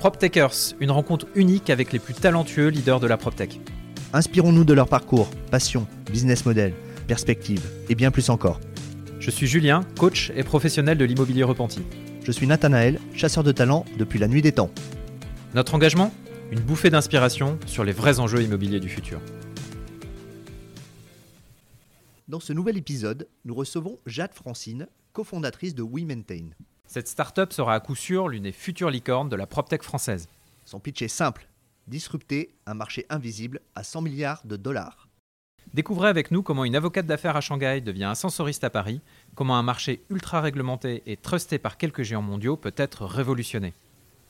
PropTechers, une rencontre unique avec les plus talentueux leaders de la PropTech. Inspirons-nous de leur parcours, passion, business model, perspective et bien plus encore. Je suis Julien, coach et professionnel de l'immobilier repenti. Je suis Nathanaël, chasseur de talent depuis la nuit des temps. Notre engagement Une bouffée d'inspiration sur les vrais enjeux immobiliers du futur. Dans ce nouvel épisode, nous recevons Jade Francine, cofondatrice de WeMaintain. Cette start-up sera à coup sûr l'une des futures licornes de la PropTech française. Son pitch est simple disrupter un marché invisible à 100 milliards de dollars. Découvrez avec nous comment une avocate d'affaires à Shanghai devient un sensoriste à Paris, comment un marché ultra réglementé et trusté par quelques géants mondiaux peut être révolutionné.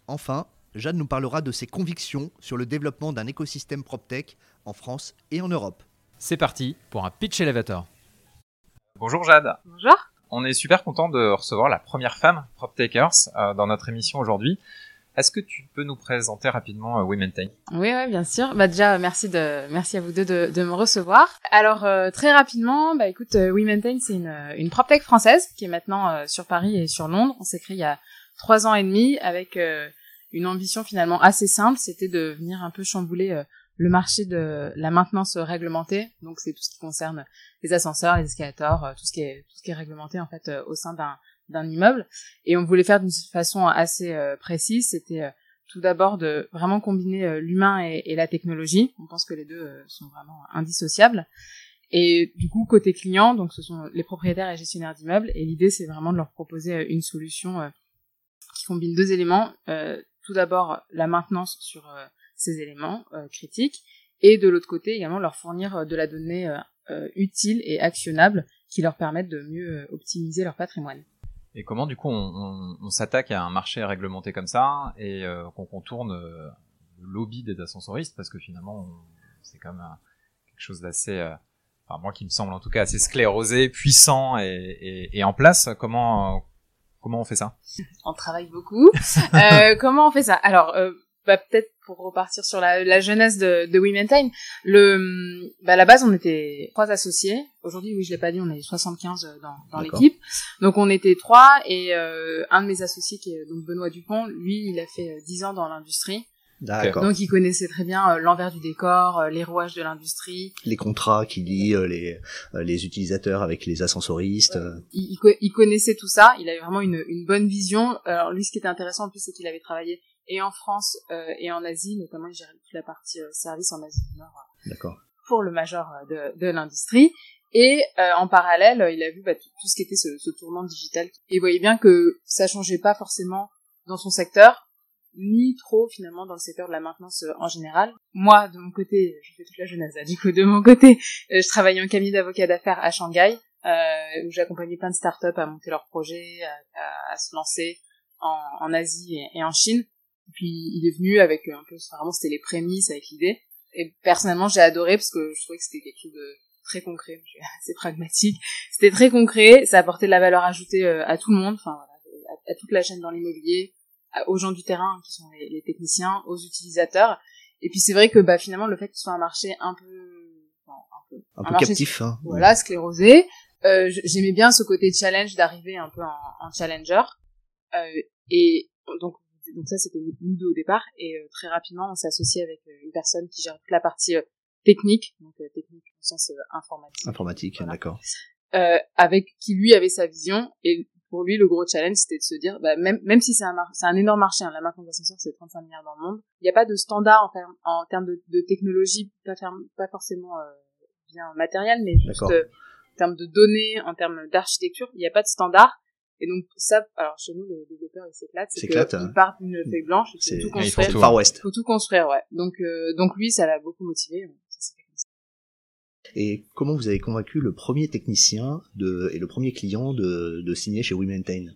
Enfin, Jade nous parlera de ses convictions sur le développement d'un écosystème PropTech en France et en Europe. C'est parti pour un pitch elevator. Bonjour Jade. Bonjour. On est super content de recevoir la première femme PropTakers euh, dans notre émission aujourd'hui. Est-ce que tu peux nous présenter rapidement euh, WeMaintain Oui, oui, bien sûr. Bah déjà, merci de, merci à vous deux de, de me recevoir. Alors euh, très rapidement, bah écoute, euh, WeMaintain, c'est une, une PropTech française qui est maintenant euh, sur Paris et sur Londres. On s'est créé il y a trois ans et demi avec une ambition finalement assez simple, c'était de venir un peu chambouler le marché de la maintenance réglementée. Donc c'est tout ce qui concerne les ascenseurs, les escalators, tout ce qui est tout ce qui est réglementé en fait au sein d'un d'un immeuble. Et on voulait faire d'une façon assez euh, précise. C'était euh, tout d'abord de vraiment combiner euh, l'humain et, et, la technologie. On pense que les deux sont vraiment indissociables. Et du coup, côté client, donc ce sont les propriétaires et gestionnaires d'immeubles. Et l'idée, c'est vraiment de leur proposer une solution qui combine deux éléments. tout d'abord, la maintenance sur ces éléments critiques. Et de l'autre côté, également leur fournir de la donnée utile et actionnable qui leur permettent de mieux optimiser leur patrimoine. Et comment du coup on, on, on s'attaque à un marché réglementé comme ça et euh, qu'on contourne euh, le lobby des ascensoristes? Parce que finalement c'est quand même quelque chose d'assez, euh, enfin moi qui me semble en tout cas assez sclérosé, puissant et, et, et en place. Comment comment on fait ça? On travaille beaucoup. Euh, comment on fait ça? Alors bah, peut-être pour repartir sur la, la jeunesse de, de WeMaintain, le, bah, à la base, on était trois associés. Aujourd'hui, oui, je l'ai pas dit, on est 75 dans, dans l'équipe. Donc, on était trois et euh, un de mes associés, qui est donc Benoît Dupont, lui, il a fait 10 ans dans l'industrie. Donc il connaissait très bien euh, l'envers du décor, euh, les rouages de l'industrie, les contrats qui lient euh, les les utilisateurs avec les ascensoristes. Il, il, il, connaissait tout ça. Il avait vraiment une, une bonne vision. Alors lui, ce qui était intéressant en plus, c'est qu'il avait travaillé et en France euh, et en Asie, notamment il gérait toute la partie euh, service en Asie du Nord. Euh, D'accord. Pour le majeur de, de l'industrie. Et en parallèle, il a vu bah, tout, tout, ce qui était ce, ce, tournant digital. Et il voyait bien que ça changeait pas forcément dans son secteur, ni trop finalement dans le secteur de la maintenance en général. Moi, de mon côté, je fais toute la jeunesse. Du coup, de mon côté, je travaillais en cabinet d'avocat d'affaires à Shanghai, euh, où j'accompagnais plein de startups à monter leurs projets, à, à, à se lancer en, en Asie et, et en Chine. Puis il est venu avec un peu, vraiment c'était les prémices avec l'idée. Et personnellement j'ai adoré parce que je trouvais que c'était quelque chose de très concret, assez pragmatique. C'était très concret, ça apportait de la valeur ajoutée euh, à tout le monde, enfin voilà, à, toute la chaîne dans l'immobilier, aux gens du terrain qui sont les, les, techniciens, aux utilisateurs. Et puis c'est vrai que bah finalement le fait que ce soit un marché un peu un peu, un peu captif, hein. voilà, sclérosé. Euh, J'aimais bien ce côté challenge d'arriver un peu en, en challenger. Euh, et donc donc ça, c'était nous deux au départ. Et euh, très rapidement, on s'est associé avec euh, une personne qui gère toute la partie euh, technique, donc technique au sens informatique. Informatique, voilà. d'accord. avec qui lui avait sa vision et pour lui, le gros challenge, c'était de se dire, bah, même, même si c'est un, c'est un énorme marché, hein, la maintenance d'ascenseurs, c'est 35 milliards dans le monde, il n'y a pas de standard en, termes, en termes de, de technologie, pas, pas forcément euh, bien matériel, mais juste euh, en termes de données, en termes d'architecture, il n'y a pas de standard. Et donc ça, alors chez nous, le développeur il s'éclate, c'est qu'il hein. part d'une feuille blanche, il faut tout construire. Il faut Far West. faut tout construire, ouais. Donc euh, donc lui, ça l'a beaucoup motivé. Et comment vous avez convaincu le premier technicien de, et le premier client de, de signer chez WeMaintain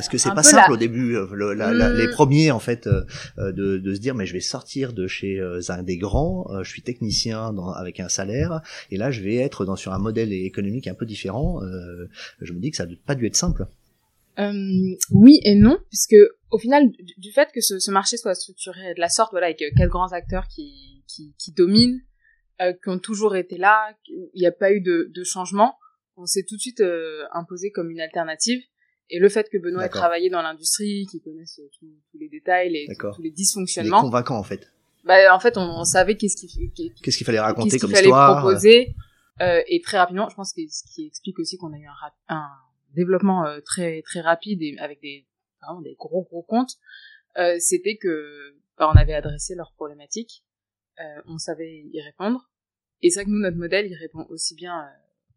parce que c'est pas simple la... au début, euh, le, la, la, mmh. les premiers en fait, euh, de, de, se dire mais je vais sortir de chez euh, un des grands, euh, je suis technicien dans, avec un salaire, et là je vais être dans sur un modèle économique un peu différent. Euh, je me dis que ça n'a pas dû être simple. oui et non, puisque au final du, du fait que ce, ce, marché soit structuré de la sorte, voilà, avec quatre grands acteurs qui, qui, qui dominent, qui ont toujours été là, il n'y a pas eu de, de changement, on s'est tout de suite imposé comme une alternative Et le fait que Benoît ait travaillé dans l'industrie, qu'il connaisse tous les détails, les, tous les dysfonctionnements. Il est convaincant en fait. Bah, en fait, on, savait qu'est-ce qu'il qu'est-ce qu'il fallait raconter comme fallait histoire. proposer. Euh, et très rapidement, je pense que ce qui explique aussi qu'on a eu un, un développement euh, très très rapide et avec des vraiment des gros gros comptes, euh, c'était que bah, on avait adressé leurs problématiques, euh, on savait y répondre. Et c'est vrai que nous, notre modèle, il répond aussi bien euh,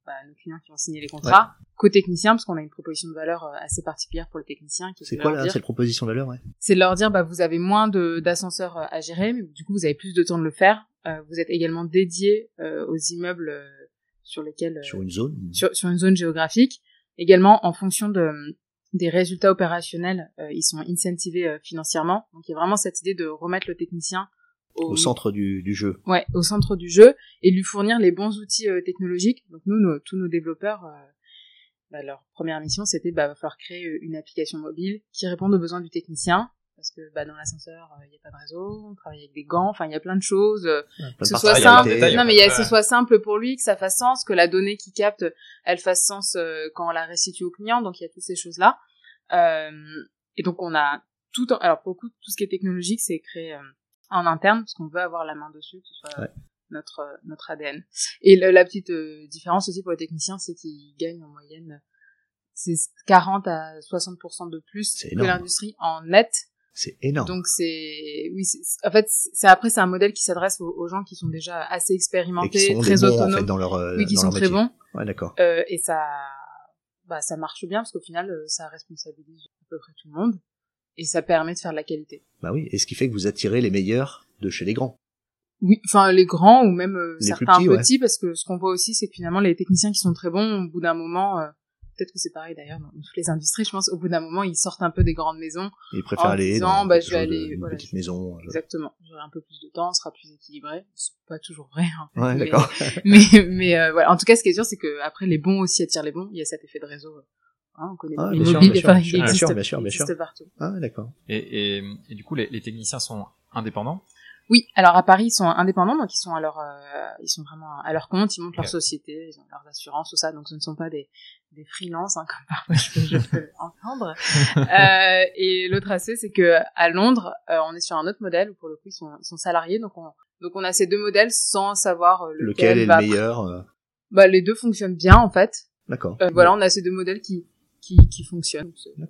bah, nos clients qui ont signé les contrats, qu'aux techniciens, parce qu'on a une proposition de valeur euh, assez particulière pour les techniciens. C'est quoi là, cette proposition de valeur ouais? C'est de leur dire, bah, vous avez moins d'ascenseurs euh, à gérer, mais du coup, vous avez plus de temps de le faire. Euh, vous êtes également dédié aux immeubles sur lesquels... sur une zone sur, sur, une zone géographique. Également, en fonction de des résultats opérationnels, ils sont incentivés financièrement. Donc, il y a vraiment cette idée de remettre le technicien au, centre du, du, jeu. Ouais, au centre du jeu et lui fournir les bons outils euh, technologiques. Donc nous, tous nos développeurs, euh, bah, leur première mission, c'était bah va falloir créer euh, une application mobile qui réponde aux besoins du technicien. Parce que bah, dans l'ascenseur, il n'y a pas de réseau, on travaille avec des gants, enfin il y a plein de choses. que ce soit simple, non mais il y a, que ce soit simple pour lui, que ça fasse sens, que la donnée qu'il capte, elle fasse sens quand on la restitue au client. Donc il y a toutes ces choses là. et donc on a tout, alors pour le coup, tout ce qui est technologique, c'est créé en interne parce qu'on veut avoir la main dessus, que ce soit notre euh, notre ADN. Et la petite euh, différence aussi pour les techniciens, c'est qu'ils gagnent en moyenne c'est 40 à 60% de plus que l'industrie en net. C'est énorme. Donc c'est oui, en fait c'est après c'est un modèle qui s'adresse aux, gens qui sont déjà assez expérimentés, très autonomes, en fait, dans leur euh, oui, qui sont très bons. Ouais, d'accord. Euh, et ça bah ça marche bien parce qu'au final ça responsabilise à peu près tout le monde et ça permet de faire de la qualité. Bah oui, et ce qui fait que vous attirez les meilleurs de chez les grands. Oui, enfin les grands ou même euh, certains petits, parce que ce qu'on voit aussi, c'est que finalement les techniciens qui sont très bons, au bout d'un moment, euh, peut-être que c'est pareil d'ailleurs dans toutes les industries, je pense, au bout d'un moment, ils sortent un peu des grandes maisons. Ils préfèrent aller dans bah, je vais aller, une petite maison. Euh. Exactement, j'aurai un peu plus de temps, sera plus équilibré. C'est pas toujours vrai. Hein, ouais, d'accord. mais mais voilà. En tout cas, ce qui est sûr, c'est que après les bons aussi attirent les bons. Il y a cet effet de réseau Hein, on connaît ah, les mobiles, enfin, il existe, bien sûr, bien sûr. partout. Ah, d'accord. Et, et, et, du coup, les, les, techniciens sont indépendants? Oui, alors à Paris, ils sont indépendants, donc ils sont à leur, euh, ils sont vraiment à leur compte, ils montent leur société, ils ont leurs assurances, tout ça, donc ce ne sont pas des, des freelances, hein, comme parfois je peux, je peux entendre. euh, et l'autre aspect, c'est que à Londres, euh, on est sur un autre modèle où pour le coup, ils sont, ils sont salariés, donc on, donc on a ces deux modèles sans savoir euh, lequel, lequel est le meilleur. Bah, les deux fonctionnent bien en fait. D'accord. voilà, on a ces deux modèles qui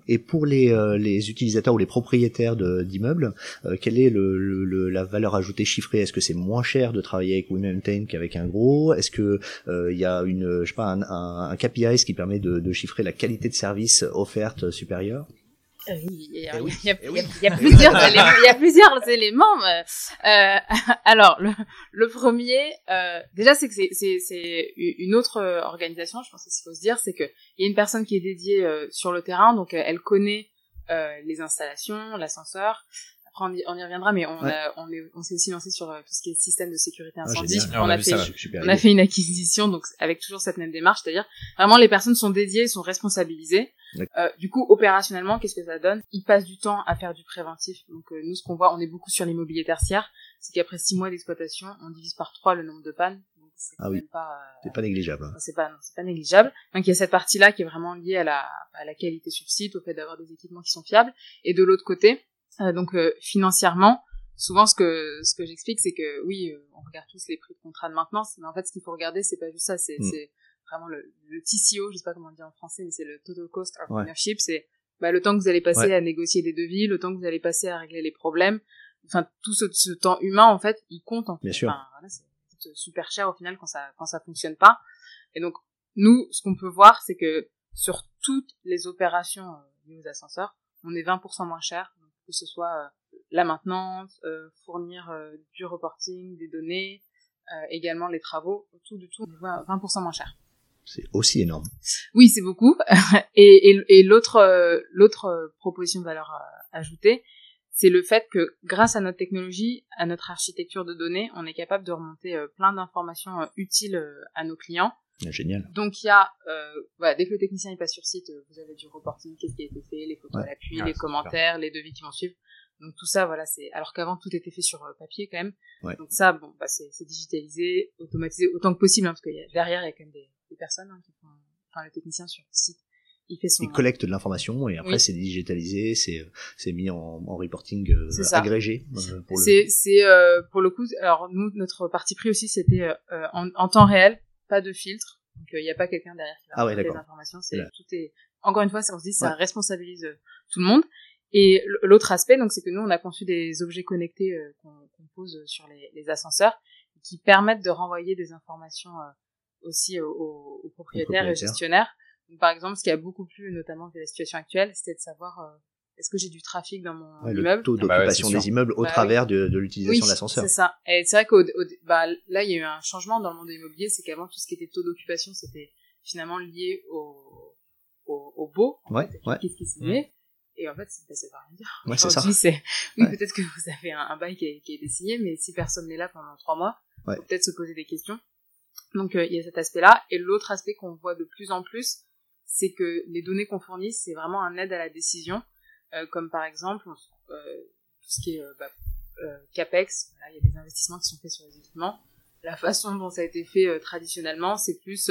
Et pour les, euh, les utilisateurs ou les propriétaires d'immeubles, euh, quelle est le, le, la valeur ajoutée chiffrée? Est-ce que c'est moins cher de travailler avec WeMaintain qu'avec un gros? Est-ce que il euh, y a une, je sais pas, un, un, KPI qui permet de, chiffrer la qualité de service offerte supérieure? Il y, a, plusieurs éléments. Il y a plusieurs éléments. Euh, alors, le, le premier, euh, déjà, c'est que c'est une autre organisation. Je pense qu'il faut se dire, c'est que il y a une personne qui est dédiée euh, sur le terrain, donc euh, elle connaît euh, les installations, l'ascenseur. Après, on y, on y, reviendra, mais on, a, on, est, on s'est aussi lancé sur tout ce qui est système de sécurité ah, incendie. on, a, fait, on a fait une acquisition, donc avec toujours cette même démarche, c'est-à-dire vraiment les personnes sont dédiées, sont responsabilisées. Euh, du coup, opérationnellement, qu'est-ce que ça donne? Ils passent du temps à faire du préventif. Donc nous, ce qu'on voit, on est beaucoup sur l'immobilier tertiaire, c'est qu'après six mois d'exploitation, on divise par trois le nombre de pannes c'est ah oui. pas c'est pas négligeable hein. c'est pas c'est pas négligeable donc il y a cette partie là qui est vraiment liée à la à la qualité sur site au fait d'avoir des équipements qui sont fiables et de l'autre côté euh, donc euh, financièrement souvent ce que ce que j'explique c'est que oui euh, on regarde tous les prix de contrat de maintenance mais en fait ce qu'il faut regarder c'est pas juste ça c'est mm. c'est vraiment le, le TCO je sais pas comment on dit en français mais c'est le total cost of ownership c'est bah, le temps que vous allez passer à négocier des devis le temps que vous allez passer à régler les problèmes enfin tout ce, ce temps humain en fait il compte en fait. bien sûr voilà, super cher au final quand ça quand ça fonctionne pas. Et donc nous, ce qu'on peut voir, c'est que sur toutes les opérations euh, liées aux ascenseurs, on est 20% moins cher, que ce soit euh, la maintenance, euh, fournir du reporting, des données, également les travaux, tout du tout, on est 20% moins cher. C'est aussi énorme. Oui, c'est beaucoup. et, et, et l'autre l'autre proposition de valeur ajoutée, c'est le fait que grâce à notre technologie, à notre architecture de données, on est capable de remonter euh, plein d'informations euh, utiles euh, à nos clients. Ah, génial. Donc il y a, voilà, dès que le technicien est pas sur site, vous avez du reporting, qu'est-ce qui a été fait, les photos à l'appui, ah, les commentaires, les devis qui vont suivre. Donc tout ça, voilà, c'est alors qu'avant tout était fait sur papier quand même. Donc ça, bon, bah, c'est digitalisé, automatisé autant que possible, hein, parce que derrière il y a quand même des, personnes hein, qui font, enfin le technicien sur le site il fait son. Il collecte de l'information et après Oui. c'est digitalisé, c'est c'est mis en, en reporting euh, agrégé. euh, pour le- C'est euh, pour le coup alors nous notre parti pris aussi c'était euh, euh, en, en temps réel, pas de filtre. Donc il n'y a pas quelqu'un derrière qui va Ah ouais, les informations, c'est tout est encore une fois, on se dit ça Ouais. responsabilise euh, tout le monde. Et l'autre aspect donc c'est que nous on a conçu des objets connectés euh, qu'on qu'on pose sur les, les ascenseurs qui permettent de renvoyer des informations euh, aussi aux, aux- aux propriétaires et aux gestionnaires. Donc, par exemple, ce qui a beaucoup plu notamment de la situation actuelle, c'était de savoir euh, est-ce que j'ai du trafic dans mon Ouais, le immeuble taux Ah bah ouais, d'occupation des immeubles au Bah travers de, de l'utilisation de l'ascenseur. C'est ça. Et c'est vrai qu'au au- bah, là, il y a eu un changement dans le monde immobilier, c'est qu'avant, tout ce qui était taux d'occupation, c'était finalement lié au, au, au beau. Ouais, fait, ouais. Qu'est-ce qui s'y met Et en fait, c'est passé par rien dire. Ouais, c'est ça. Aujourd'hui, c'est, oui, Ouais. peut-être que vous avez un, un bail qui a, qui a été signé, mais si personne n'est là pendant trois mois, Ouais. faut peut-être se poser des questions. Donc, euh, il y a cet aspect-là. Et l'autre aspect qu'on voit de plus en plus, c'est que les données qu'on fournit, c'est vraiment un aide à la décision. Euh, comme par exemple, euh, tout ce qui est euh, bah, CAPEX, il y a des investissements qui sont faits sur les équipements. La façon dont ça a été fait traditionnellement, c'est plus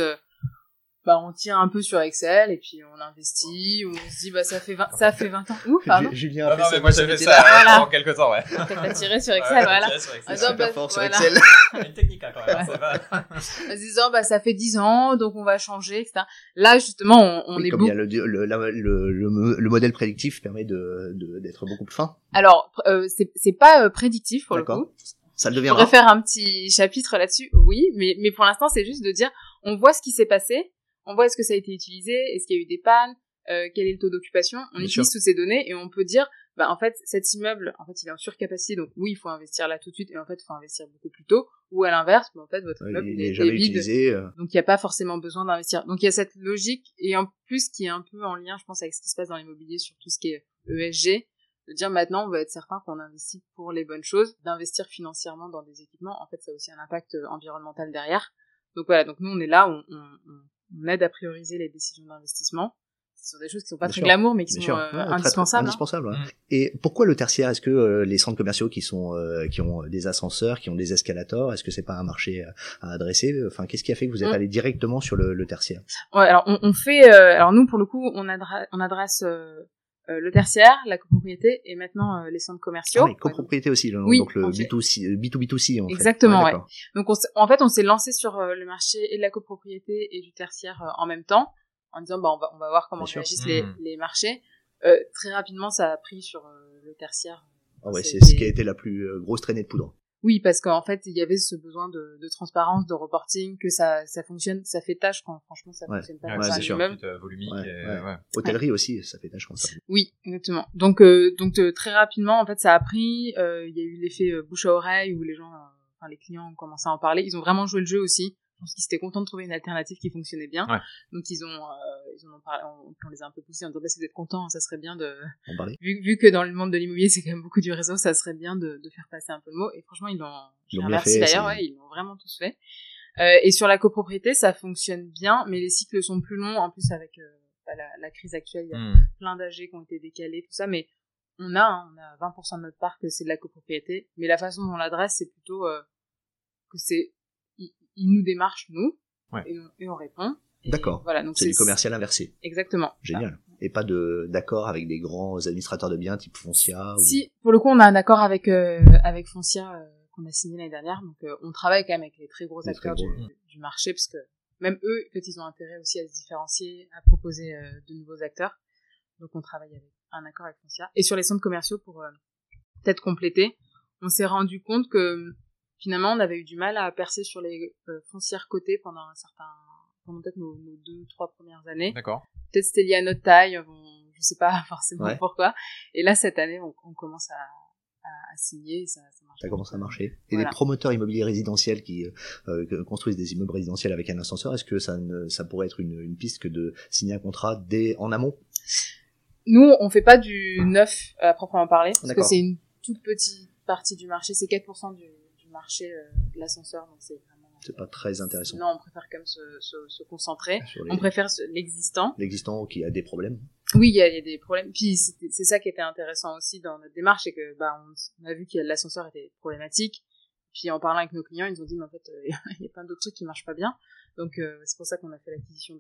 bah on tire un peu sur Excel et puis on investit, ou on se dit bah ça fait 20, ça fait 20 ans. Ouh, pardon. Ju- Julien Ah non, ça mais moi j'avais fait ça euh, Voilà. pendant quelques temps, ouais. T'as tiré sur Excel, Ouais, voilà. tiré sur Excel. Super bah, fort sur. Excel. Une technique, hein, quand même. Pas- En se disant bah ça fait 10 ans, donc on va changer, etc. Là justement on, on Oui, est comme il y beaucoup. a le, le, la- le, le, le modèle prédictif permet de de- d'être beaucoup plus fin. Alors euh, c'est c'est pas euh, prédictif pour le coup. Ça le On deviendra. pourrait faire un petit chapitre là-dessus, oui, mais, mais pour l'instant, c'est juste de dire, on voit ce qui s'est passé, on voit est-ce que ça a été utilisé, est-ce qu'il y a eu des pannes, euh, quel est le taux d'occupation, on Bien utilise toutes ces données et on peut dire, bah, en fait, cet immeuble, en fait, il est en surcapacité, donc oui, il faut investir là tout de suite, et en fait, il faut investir beaucoup plus tôt, ou à l'inverse, bah, en fait, votre immeuble, il il est vide, utilisé. euh, donc il n'y a pas forcément besoin d'investir. Donc il y a cette logique, et en plus, qui est un peu en lien, je pense, avec ce qui se passe dans l'immobilier sur tout ce qui est ESG, de dire maintenant on va être certain qu'on investit pour les bonnes choses, d'investir financièrement dans des équipements, en fait ça a aussi un impact euh, environnemental derrière. Donc voilà, donc nous on est là, on, on, on- on aide à prioriser les décisions d'investissement. Ce sont des choses qui sont pas Bien très sûr. glamour, mais qui Bien sont euh, Ouais, très, très indispensables. hein. indispensable, ouais. Mm. Et pourquoi le tertiaire? Est-ce que euh, les centres commerciaux qui sont euh, qui ont des ascenseurs, qui ont des escalators, est-ce que c'est pas un marché à, adresser? Enfin, qu'est-ce qui a fait que vous êtes Mm. allé directement sur le, le tertiaire? Ouais, alors on, on fait, euh, alors nous pour le coup, on, adra- on adresse euh, le tertiaire, la copropriété et maintenant euh, les centres commerciaux. Ah oui, Ouais, donc- copropriété aussi, le- Oui, donc le on fait. B2C, euh, B2B2C en fait. Exactement, ouais. d'accord. Donc on en fait, on s'est lancé sur euh, le marché et de la copropriété et du tertiaire euh, en même temps, en disant bah on va on va voir comment réagissent les, Mm. les marchés. Euh, très rapidement, ça a pris sur euh, le tertiaire. Ah ouais, c'est ce qui a été la plus euh, grosse traînée de poudre. Oui, parce qu'en fait, il y avait ce besoin de, de transparence, de reporting, que ça ça fonctionne, ça fait tâche quand franchement ça Ouais. fonctionne pas Ouais, c'est euh, volumique Ouais, et, ouais. ouais. Hôtellerie aussi, ça fait tâche comme ça. Oui, exactement. Donc, euh, donc euh, très rapidement, en fait, ça a pris. euh, Il y a eu l'effet euh, bouche à oreille où les gens, euh, enfin les clients ont commencé à en parler. Ils ont vraiment joué le jeu aussi. Pense qu'ils étaient contents de trouver une alternative qui fonctionnait bien. Ouais. Donc ils ont, euh, ils en ont parlé. On, on les a un peu poussés en disant bah, si vous êtes contents, ça serait bien de. Vu, vu que dans le monde de l'immobilier, c'est quand même beaucoup du réseau, ça serait bien de, de faire passer un peu le mot. Et franchement, ils l'ont. Ils l'ont fait, d'ailleurs. Ouais, ils l'ont vraiment tous fait. Euh, et sur la copropriété, ça fonctionne bien, mais les cycles sont plus longs. En plus, avec euh, bah, la, la crise actuelle, il y a Hmm. plein d'AG qui ont été décalés, tout ça, mais on a, hein, on a 20% de notre parc, c'est de la copropriété, mais la façon dont on l'adresse, c'est plutôt euh, que c'est, ils ils nous démarchent, nous, Ouais. et, on, et on répond. D'accord. Voilà, donc C'est du commercial inversé. Exactement. Génial. Et pas de d'accord avec des grands administrateurs de biens type Foncia. ou- Si, pour le coup, on a un accord avec euh, avec Foncia euh, qu'on a signé l'année dernière, donc euh, on travaille quand même avec les très gros Les très acteurs gros. du, du marché, parce que même eux, peut-être, ils ont intérêt aussi à se différencier, à proposer euh, de nouveaux acteurs. Donc on travaille avec un accord avec Foncia. Et sur les centres commerciaux, pour euh, peut-être compléter, on s'est rendu compte que finalement, on avait eu du mal à percer sur les euh, foncières cotées pendant un certain pendant peut-être nos, nos deux, trois premières années D'accord. peut-être c'était lié à notre taille, on- je sais pas forcément Ouais. pourquoi. Et là, cette année, on, on commence à, à, à signer, et ça, ça marche. Ça commence à marcher. Et Voilà. les promoteurs immobiliers résidentiels qui euh, euh, construisent des immeubles résidentiels avec un ascenseur, est-ce que ça, ne, ça pourrait être une, une piste que de signer un contrat dès en amont? Nous, on fait pas du neuf à proprement parler, parce que c'est une toute petite partie du marché, c'est 4% du, du marché euh, l'ascenseur, donc c'est vraiment... C'est pas très intéressant. Non, on préfère quand même se, se, se concentrer. Les- On préfère l'existant. l'existant qui a des problèmes. Oui, il y a, il y a des problèmes. Puis c'est ça qui était intéressant aussi dans notre démarche, c'est que bah on, on a vu que l'ascenseur était problématique, Puis en parlant avec nos clients, ils nous ont dit mais en fait il y a plein d'autres trucs qui marchent pas bien. Donc c'est pour ça qu'on a fait l'acquisition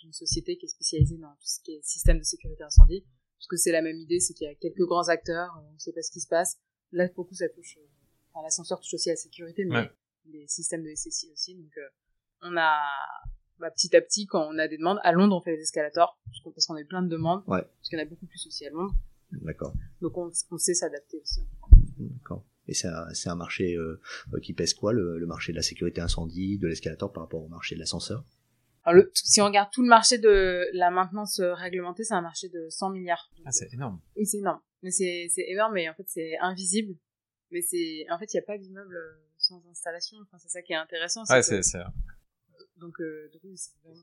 d'une société qui est spécialisée dans tout ce qui est système de sécurité incendie parce que c'est la même idée, c'est qu'il y a quelques grands acteurs, on ne sait pas ce qui se passe. Là, beaucoup, ça touche, enfin, l'ascenseur touche aussi à la sécurité, mais les systèmes de SSI aussi. Donc, euh, on a, bah, petit à petit, quand on a des demandes, à Londres, on fait les escalators, parce qu'on a eu plein de demandes, ouais. parce qu'il y en a beaucoup plus aussi à Londres. D'accord. Donc, on, on sait s'adapter aussi. D'accord. Et c'est un, un, marché euh, qui pèse quoi, le, le, marché de la sécurité incendie, de l'escalator par rapport au marché de l'ascenseur? Alors le, si on regarde tout le marché de la maintenance réglementée, c'est un marché de 100 milliards. Ah, c'est énorme. Oui, c'est énorme. Mais c'est, c'est énorme, mais en fait, c'est invisible. Mais c'est, en fait, il n'y a pas d'immeuble sans installation. Enfin, c'est ça qui est intéressant. Ouais, c'est, c'est... Donc, euh, donc oui, c'est vraiment...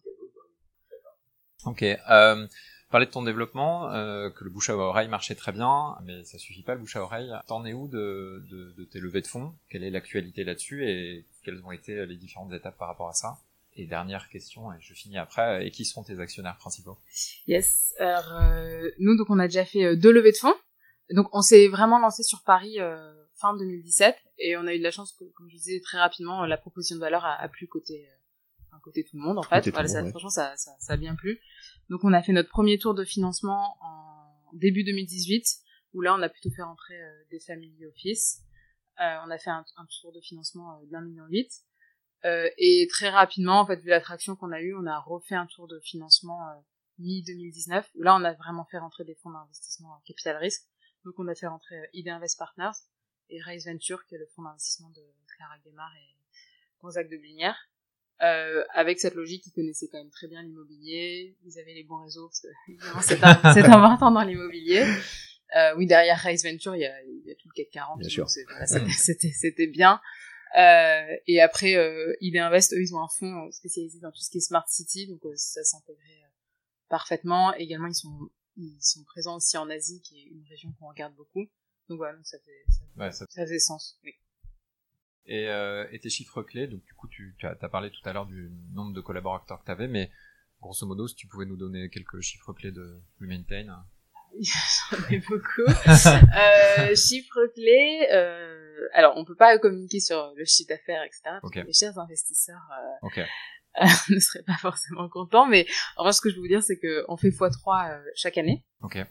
Ok. Euh, parler de ton développement, euh, que le bouche à oreille marchait très bien, mais ça suffit pas le bouche à oreille. T'en es où de, de, de tes levées de fonds? Quelle est l'actualité là-dessus? Et quelles ont été les différentes étapes par rapport à ça? Et dernière question, et je finis après, et qui sont tes actionnaires principaux? Yes, alors euh, nous donc on a déjà fait euh, deux levées de fonds, donc on s'est vraiment lancé sur Paris euh, fin 2017, et on a eu de la chance que, comme je disais très rapidement, la proposition de valeur a, a plu côté, enfin, côté tout le monde en fait, voilà, ça, ouais. franchement ça, ça, ça, a bien plu. Donc on a fait notre premier tour de financement en début 2018, où là on a plutôt fait rentrer des family office. on a fait un, un tour de financement d'un million huit. Euh, et très rapidement, en fait, vu l'attraction qu'on a eue, on a refait un tour de financement euh, mi-2019, où là, on a vraiment fait rentrer des fonds d'investissement capital risque. Donc, on a fait rentrer euh, ID Invest Partners et Raise Venture, qui est le fonds d'investissement de Clara Guémard et Gonzague de Blinière. Euh, avec cette logique, ils connaissaient quand même très bien l'immobilier, ils avaient les bons réseaux, c'est important dans l'immobilier. Euh, oui, derrière Raise Venture, il y a, il y a tout le CAC 40, bien sûr. Voilà, c'était, bien. Euh, et après, euh, ID Invest, eux, ils ont un fonds euh, spécialisé dans tout ce qui est Smart City, donc euh, ça s'intégrait parfaitement. Également, ils sont, ils sont présents aussi en Asie, qui est une région qu'on regarde beaucoup. Donc voilà, ça, ça, ouais, ça... ça faisait sens, oui. Et, euh, et tes chiffres clés, donc du coup, tu, tu as, as, parlé tout à l'heure du nombre de collaborateurs que tu avais, mais grosso modo, si tu pouvais nous donner quelques chiffres clés de WeMaintain. J'en ai beaucoup. euh, chiffres clés, euh, alors on peut pas communiquer sur le chiffre d'affaires, etc. Okay. Les chers investisseurs euh, okay. ne seraient pas forcément contents, mais en revanche, ce que je veux vous dire, c'est qu'on fait x3 euh, chaque année. Okay.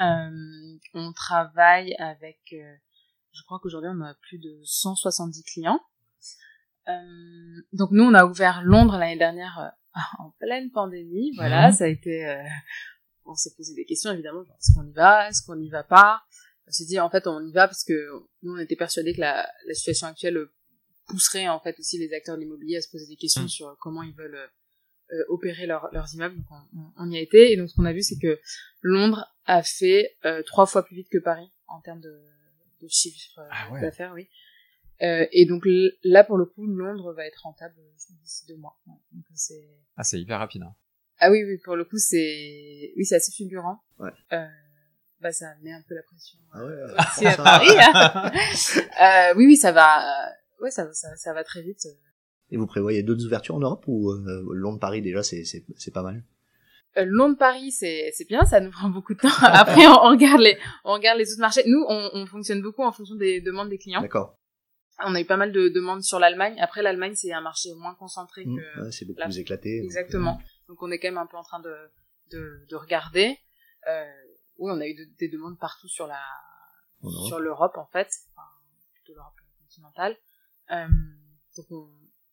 On travaille avec, euh, je crois qu'aujourd'hui on a plus de 170 clients. donc nous, on a ouvert Londres l'année dernière en pleine pandémie. Voilà, mmh. ça a été on s'est posé des questions évidemment est-ce qu'on y va est-ce qu'on n'y va pas? On s'est dit en fait on y va parce que nous on était persuadés que la, la situation actuelle pousserait en fait aussi les acteurs de l'immobilier à se poser des questions mmh. sur comment ils veulent euh, opérer leur, leurs immeubles donc on, on, y a été et donc ce qu'on a vu c'est que Londres a fait euh, trois fois plus vite que Paris en termes de, de chiffre ah ouais. d'affaires oui euh, et donc là pour le coup Londres va être rentable d'ici deux mois donc c'est ah c'est hyper rapide hein. Ah oui, oui, pour le coup, c'est, oui, c'est assez fulgurant. Ouais. Euh, bah, ça met un peu la pression. Ah ouais, euh, aussi à Paris. Hein. euh, oui, oui, ça va, euh, ouais, ça, ça, ça va très vite. Et vous prévoyez d'autres ouvertures en Europe ou euh, Londres-Paris déjà, c'est, c'est, c'est pas mal? Euh, Londres-Paris, c'est, c'est bien, ça nous prend beaucoup de temps. Après, on, on, regarde les, on regarde les autres marchés. Nous, on, on fonctionne beaucoup en fonction des demandes des clients. D'accord. On a eu pas mal de demandes sur l'Allemagne. Après, l'Allemagne, c'est un marché moins concentré mmh, que. Ouais, c'est beaucoup la... plus éclaté. Exactement. Donc, donc on est quand même un peu en train de, de, de regarder. Euh, oui, on a eu de, des demandes partout sur la oh sur l'Europe en fait, enfin, plutôt l'Europe continentale. Euh, donc on,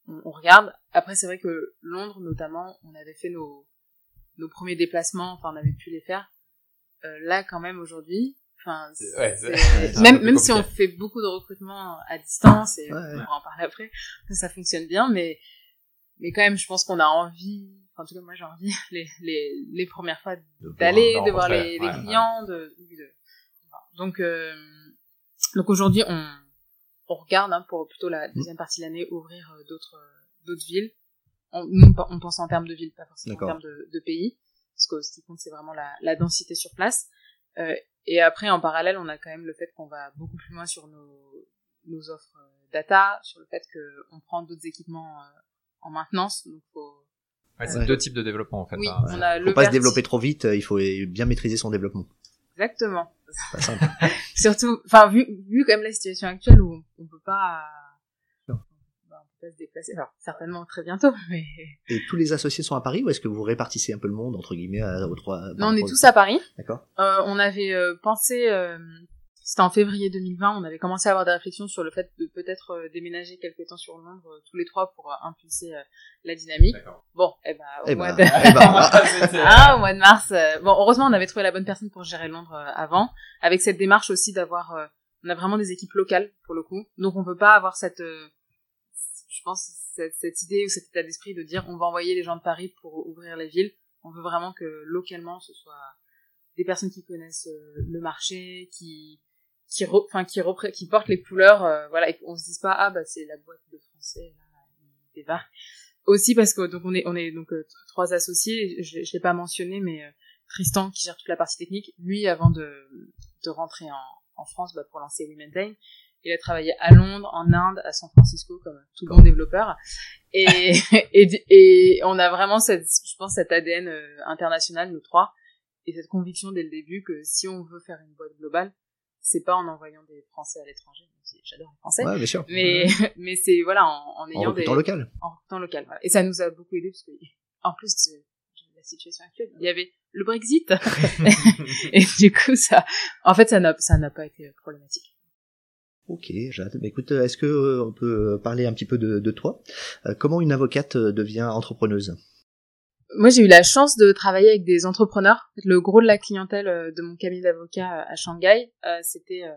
on, on, regarde. Après c'est vrai que Londres notamment, on avait fait nos nos premiers déplacements, enfin on avait pu les faire. Euh, là quand même aujourd'hui, enfin ouais, même même si on fait beaucoup de recrutement à distance et ouais, on va en parler après, ça, fonctionne bien, mais mais quand même je pense qu'on a envie en tout cas moi j'ai envie les, les, les premières fois d'aller de, de, voir les, les clients ouais. De, de, donc euh, donc aujourd'hui on on regarde hein, pour plutôt la deuxième mmh. partie de l'année ouvrir euh, d'autres d'autres villes on, nous on pense en termes de villes pas forcément en termes de, de pays parce que ce qui compte c'est vraiment la, la densité sur place euh, et après en parallèle on a quand même le fait qu'on va beaucoup plus loin sur nos nos offres data sur le fait que on prend d'autres équipements en maintenance donc faut Ouais, c'est ouais. deux types de développement en fait. Oui, hein. on a faut le pas se développer trop vite, il faut bien maîtriser son développement. Exactement. Pas simple. Surtout, enfin vu vu quand même la situation actuelle où on peut pas pas se déplacer. Alors, certainement très bientôt, mais... Et tous les associés sont à Paris ou est-ce que vous répartissez un peu le monde, entre guillemets, aux trois... Non, on est tous à Paris. D'accord. Euh, on avait euh, pensé, euh, c'était en février 2020, on avait commencé à avoir des réflexions sur le fait de peut-être euh, déménager quelque temps sur Londres, euh, tous les trois, pour impulser la dynamique. Bon, eh ben, au, Eh mois, ben, de... eh ben, Ah, au mois de mars. euh, Bon, heureusement, on avait trouvé la bonne personne pour gérer Londres euh, avant, avec cette démarche aussi d'avoir... euh, on a vraiment des équipes locales, pour le coup. Donc, on peut pas avoir cette... euh, je pense, cette, cette idée ou cet état d'esprit de dire on va envoyer les gens de Paris pour ouvrir les villes. On veut vraiment que localement, ce soit des personnes qui connaissent euh, le marché, qui qui enfin qui repré- qui portent les couleurs euh, voilà et qu'on se dise pas ah bah c'est la boîte de français là ils débarquent aussi parce que donc on est on est donc euh, trois associés je, je l'ai pas mentionné mais euh, Tristan qui gère toute la partie technique lui avant de de rentrer en en France bah, pour lancer WeMaintain il a travaillé à Londres en Inde à San Francisco comme tout bon développeur. Et et et on a vraiment cette je pense cet ADN euh, international nous trois et cette conviction dès le début que si on veut faire une boîte globale c'est pas en envoyant des Français à l'étranger j'adore les Français ouais, bien sûr. mais mais c'est voilà en, en En ayant des recrutant local. en recrutant local voilà. et ça nous a beaucoup aidé parce que en plus de, de la situation actuelle il y avait le Brexit et du coup ça en fait ça n'a ça n'a pas été problématique Ok, Jade. Bah, écoute, est-ce que euh, on peut parler un petit peu de, de toi? Euh, Comment une avocate euh, devient entrepreneuse? Moi j'ai eu la chance de travailler avec des entrepreneurs. Le gros de la clientèle euh, de mon cabinet d'avocat à Shanghai euh, c'était euh,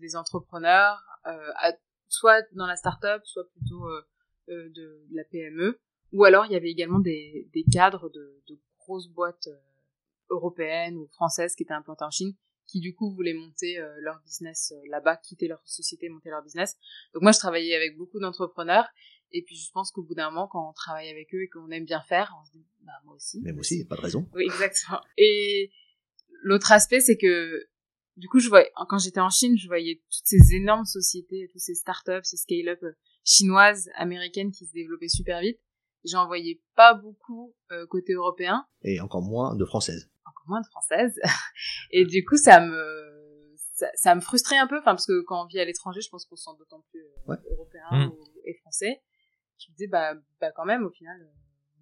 des entrepreneurs euh, à- soit dans la start-up soit plutôt euh, euh, de, de la PME ou alors il y avait également des, des cadres de, de grosses boîtes euh, européennes ou françaises qui étaient implantées en Chine qui du coup voulaient monter euh, leur business euh, là-bas, quitter leur société, monter leur business. Donc moi je travaillais avec beaucoup d'entrepreneurs et puis je pense qu'au bout d'un moment quand on travaille avec eux et qu'on aime bien faire, on se dit bah moi aussi. Même aussi, pas de raison. Oui, exactement. Et l'autre aspect, c'est que du coup, je voyais, quand j'étais en Chine, je voyais toutes ces énormes sociétés, toutes ces startups, ces scale-up euh, chinoises, américaines qui se développaient super vite. J'en voyais pas beaucoup euh, côté européen, Et encore moins de françaises. encore moins de françaises. Et du coup, ça me ça, ça me frustrait un peu, enfin parce que quand on vit à l'étranger, je pense qu'on se sent d'autant plus euh, Ouais. européen Mm. ou- et français. Je me disais bah bah quand même, au final,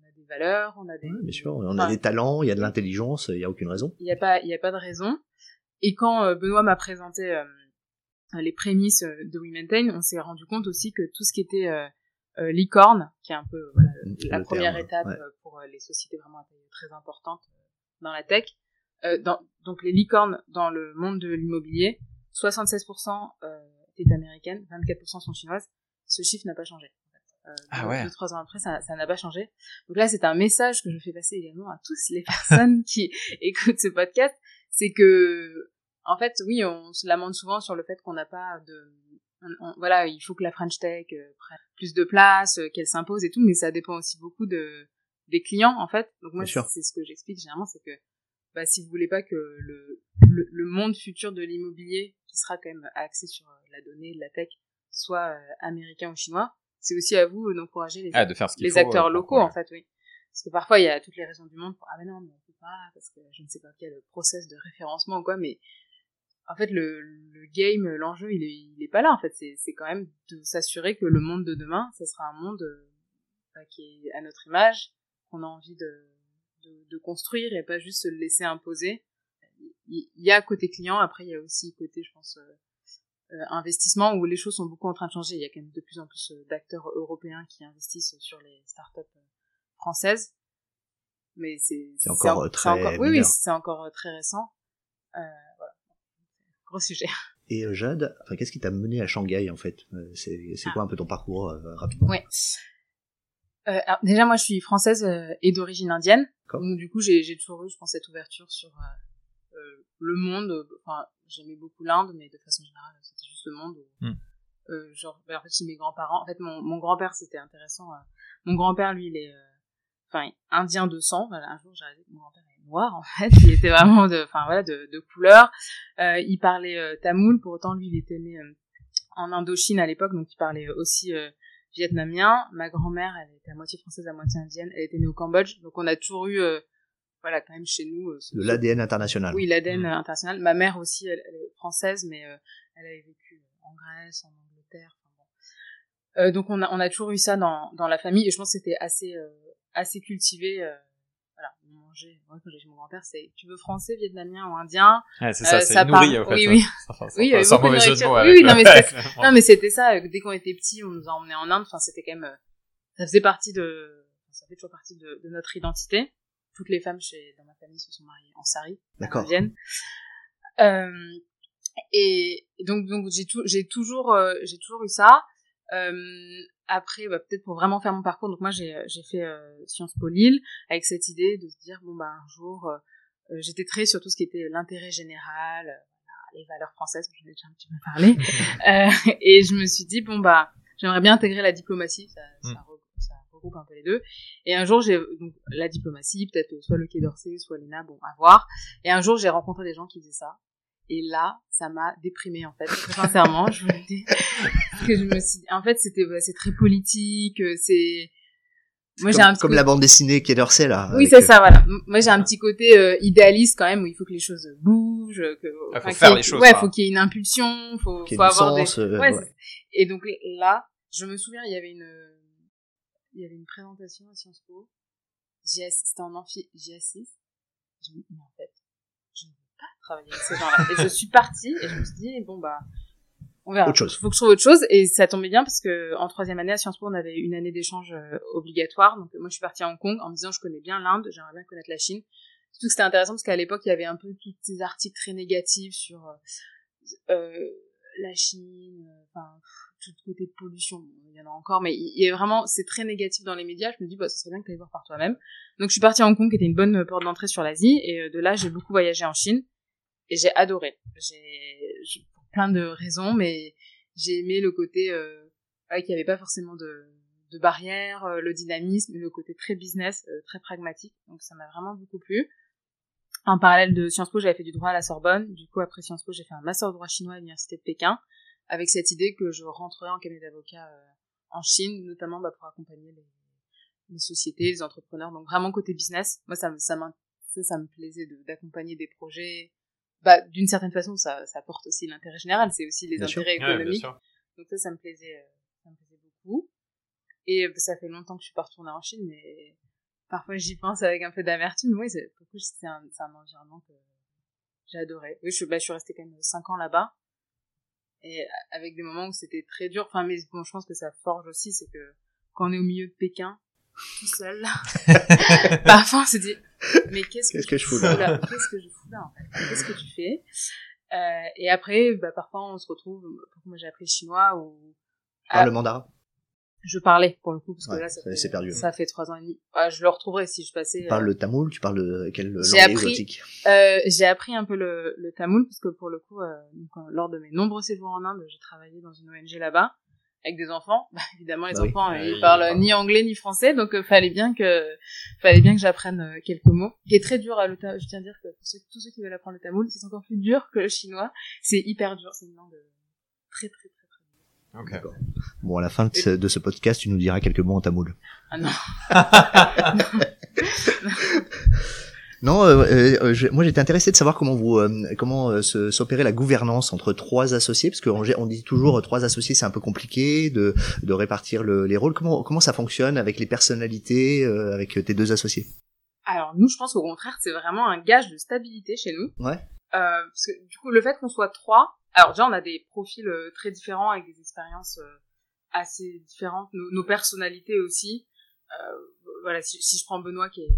on a des valeurs, on a des Ouais, bien sûr, on a des talents, il y a de l'intelligence, il y a aucune raison. il n'y a pas il y a pas de raison et quand euh, Benoît m'a présenté euh, les prémices euh, de We Maintain on s'est rendu compte aussi que tout ce qui était euh, licorne qui est un peu voilà, la Le première terme, étape ouais. pour les sociétés vraiment très importante euh, dans la tech euh, dans, donc les licornes dans le monde de l'immobilier 76% euh, étaient américaines 24% sont chinoises ce chiffre n'a pas changé. Euh, Ah ouais. deux, trois ans après ça n'a pas changé. Donc là c'est un message que je fais passer également à tous les personnes qui écoutent ce podcast. C'est que en fait oui on se lamente souvent sur le fait qu'on n'a pas de on- on- voilà il faut que la French Tech euh, prenne plus de place euh, qu'elle s'impose et tout mais ça dépend aussi beaucoup de des clients en fait. Donc moi c'est ce que j'explique généralement c'est que bah, si vous voulez pas que le, le, le monde futur de l'immobilier qui sera quand même axé sur euh, la donnée de la tech soit euh, américain ou chinois c'est aussi à vous d'encourager les Ah, de faire ce qu'il les faut, acteurs euh, locaux en fait oui. Parce que parfois il y a toutes les raisons du monde pour ah mais non mais on peut pas parce que je ne sais pas quel process de référencement ou quoi mais en fait le, le game l'enjeu il est il est pas là en fait. C'est quand même de s'assurer que le monde de demain ça sera un monde euh, bah, qui est à notre image qu'on a envie de, de de construire et pas juste se le laisser imposer. Il y a côté client après il y a aussi côté je pense euh, investissement où les choses sont beaucoup en train de changer. Il y a quand même de plus en plus euh, d'acteurs européens qui investissent sur les startups euh, françaises. Mais c'est encore, en- euh, très encore- oui, oui, c'est encore euh, très récent. Euh, voilà. Gros sujet. Et euh, Jade, enfin, qu'est-ce qui t'a mené à Shanghai en fait? Euh, C'est c'est quoi un peu ton parcours euh, rapidement? Ouais. Euh, alors, déjà, moi, je suis française euh, et d'origine indienne. Donc, du coup, j'ai toujours eu, je pense, cette ouverture sur euh, euh, le monde. euh, Enfin, j'aimais beaucoup l'Inde, mais de façon générale, c'était juste le monde. où, Hmm. euh, genre, ben, en fait, chez mes grands-parents. En fait, mon, mon grand-père, c'était intéressant. euh, mon grand-père, lui, il est, euh, enfin, indien de sang. Voilà, un jour, j'ai réalisé que mon grand-père est noir, en fait. Il était vraiment de, enfin, voilà, de, de couleur. Euh, il parlait tamoul. Pour autant, lui, il était né en Indochine à l'époque, donc il parlait aussi vietnamien. Ma grand-mère, elle était à moitié française, à moitié indienne. Elle était née au Cambodge, donc on a toujours eu, euh, voilà, quand même chez nous. euh, De l'ADN international. Oui, l'ADN Mm. euh, international. Ma mère aussi, elle, elle est française, mais euh, elle avait vécu en Grèce, en Angleterre. enfin bon. Euh, donc on a on a toujours eu ça dans dans la famille et je pense que c'était assez euh, assez cultivé. Euh, voilà, on mangeait. Moi, quand j'ai chez mon grand-père, c'est tu veux français, vietnamien ou indien. Ouais, c'est ça, c'est nourri en fait. Oui, oui. Enfin, Oui, sans- mauvais jeu de mots. Oui, avec oui, non, mais c'était ça. euh, Dès qu'on était petits, on nous a emmenés en Inde. Enfin, c'était quand même, euh, ça faisait partie de, ça fait toujours partie de, de notre identité. Toutes les femmes chez, dans ma famille se sont mariées en sari, D'accord. indienne. Euh, et donc, donc j'ai tout, j'ai toujours, euh, j'ai toujours eu ça. Euh, après, bah, peut-être pour vraiment faire mon parcours, donc moi j'ai, j'ai fait euh, Sciences Po Lille avec cette idée de se dire bon bah un jour, j'étais très sur tout ce qui était l'intérêt général, euh, les valeurs françaises, j'en ai déjà un petit peu parlé, euh, et je me suis dit bon bah j'aimerais bien intégrer la diplomatie, ça, Mm. ça regroupe un peu les deux. Et un jour j'ai donc la diplomatie, peut-être euh, soit le Quai d'Orsay, soit l'ENA, bon à voir. Et un jour j'ai rencontré des gens qui faisaient ça. Et là, ça m'a déprimée en fait, très sincèrement. je vous le dis, Parce que je me suis, en fait, c'était, ouais, c'est très politique, euh, c'est. Moi j'ai comme, un petit comme côté- la bande dessinée qui est d'Orsay là. oui, c'est euh, ça, voilà. Moi, j'ai un petit côté euh, idéaliste quand même, où il faut que les choses bougent, que Ah, faut enfin, faire qu'il y ait- les choses, Ouais, quoi. faut qu'il y ait une impulsion, faut, faut avoir sens, des. euh, ouais, ouais. c'est- Et donc là, je me souviens, il y avait une, il y avait une présentation à Sciences Po. C'était en amphi JS6. Je me dis, mais en fait, je ne veux pas travailler avec ces gens-là. Et je suis partie et je me suis dit, bon bah, on verra. Autre chose. Faut que je trouve autre chose. Et ça tombait bien parce que en troisième année à Sciences Po, on avait une année d'échange euh, obligatoire. Donc moi, je suis partie à Hong Kong en me disant, je connais bien l'Inde, j'aimerais bien connaître la Chine. Surtout que c'était intéressant parce qu'à l'époque, il y avait un peu tous ces articles très négatifs sur euh, euh, la Chine, euh, enfin tout côté pollution. Il y en a encore, mais il vraiment, c'est très négatif dans les médias. Je me dis, bah, ce serait bien que tu ailles voir par toi-même. Donc je suis partie à Hong Kong, qui était une bonne porte d'entrée sur l'Asie, et euh, de là, j'ai beaucoup voyagé en Chine, et j'ai adoré. J'ai, pour plein de raisons, mais j'ai aimé le côté euh, ouais, qu'il n'y avait pas forcément de, de barrières, euh, le dynamisme, le côté très business, euh, très pragmatique. Donc ça m'a vraiment beaucoup plu. En parallèle de Sciences Po, j'avais fait du droit à la Sorbonne. Du coup, après Sciences Po, j'ai fait un master de droit chinois à l'université de Pékin, avec cette idée que je rentrerai en cabinet d'avocat euh, en Chine, notamment bah, pour accompagner les, les sociétés, les entrepreneurs. Donc vraiment côté business, moi ça me ça, ça, ça me plaisait de- d'accompagner des projets. Bah, d'une certaine façon, ça, ça porte aussi l'intérêt général, c'est aussi les Bien intérêts Ouais, économiques. sûr. Donc ça, ça me plaisait, euh, ça me plaisait beaucoup. Et euh, ça fait longtemps que je suis pas retournée en Chine, mais parfois j'y pense avec un peu d'amertume. Mais oui, c'est, pour le coup, c'est un, c'est un environnement que j'ai adoré. Oui, je, bah, je suis restée quand même cinq ans là-bas. Et avec des moments où c'était très dur. Enfin, mais bon, je pense que ça forge aussi, c'est que quand on est au milieu de Pékin, tout seul, parfois on se dit, mais qu'est-ce que, Qu'est-ce que je fous là Qu'est-ce que je fous là, en fait? Qu'est-ce que tu fais? Euh, Et après, bah, parfois on se retrouve, moi j'ai appris le chinois ou Ah. le mandarin. Je parlais pour le coup parce que Ouais, là ça fait, perdu. ça fait trois ans et demi. Je le retrouverai si je passais. Tu euh, parles le tamoul, tu parles de quelle langue J'ai appris- euh, j'ai appris un peu le, le tamoul parce que pour le coup, euh, donc, euh, lors de mes nombreux séjours en Inde, j'ai travaillé dans une ONG là-bas avec des enfants. Bah, évidemment, les Bah oui. enfants, euh, Ouais, ils parlent parlent. ni anglais ni français, donc euh, fallait bien que fallait bien que j'apprenne euh, quelques mots. Qui est très dur à le ta- je tiens à dire que pour ceux, tous ceux qui veulent apprendre le tamoul, c'est encore plus dur que le chinois. C'est hyper dur, c'est une langue euh, très très très Bon, à la fin de ce, de ce podcast, tu nous diras quelques mots en tamoul. Ah non. Non, euh, euh, euh, je- moi j'étais intéressé de savoir comment vous euh, comment euh, s'opérait la gouvernance entre trois associés, parce qu'on on dit toujours trois associés, c'est un peu compliqué de, de répartir le- les rôles. Comment comment ça fonctionne avec les personnalités, euh, avec tes deux associés? Alors nous, je pense qu'au contraire, c'est vraiment un gage de stabilité chez nous. Ouais. Euh, parce que du coup, le fait qu'on soit trois, alors déjà, on a des profils euh, très différents avec des expériences euh, assez différentes, nos, nos personnalités aussi. Euh, voilà, si, si je prends Benoît qui est,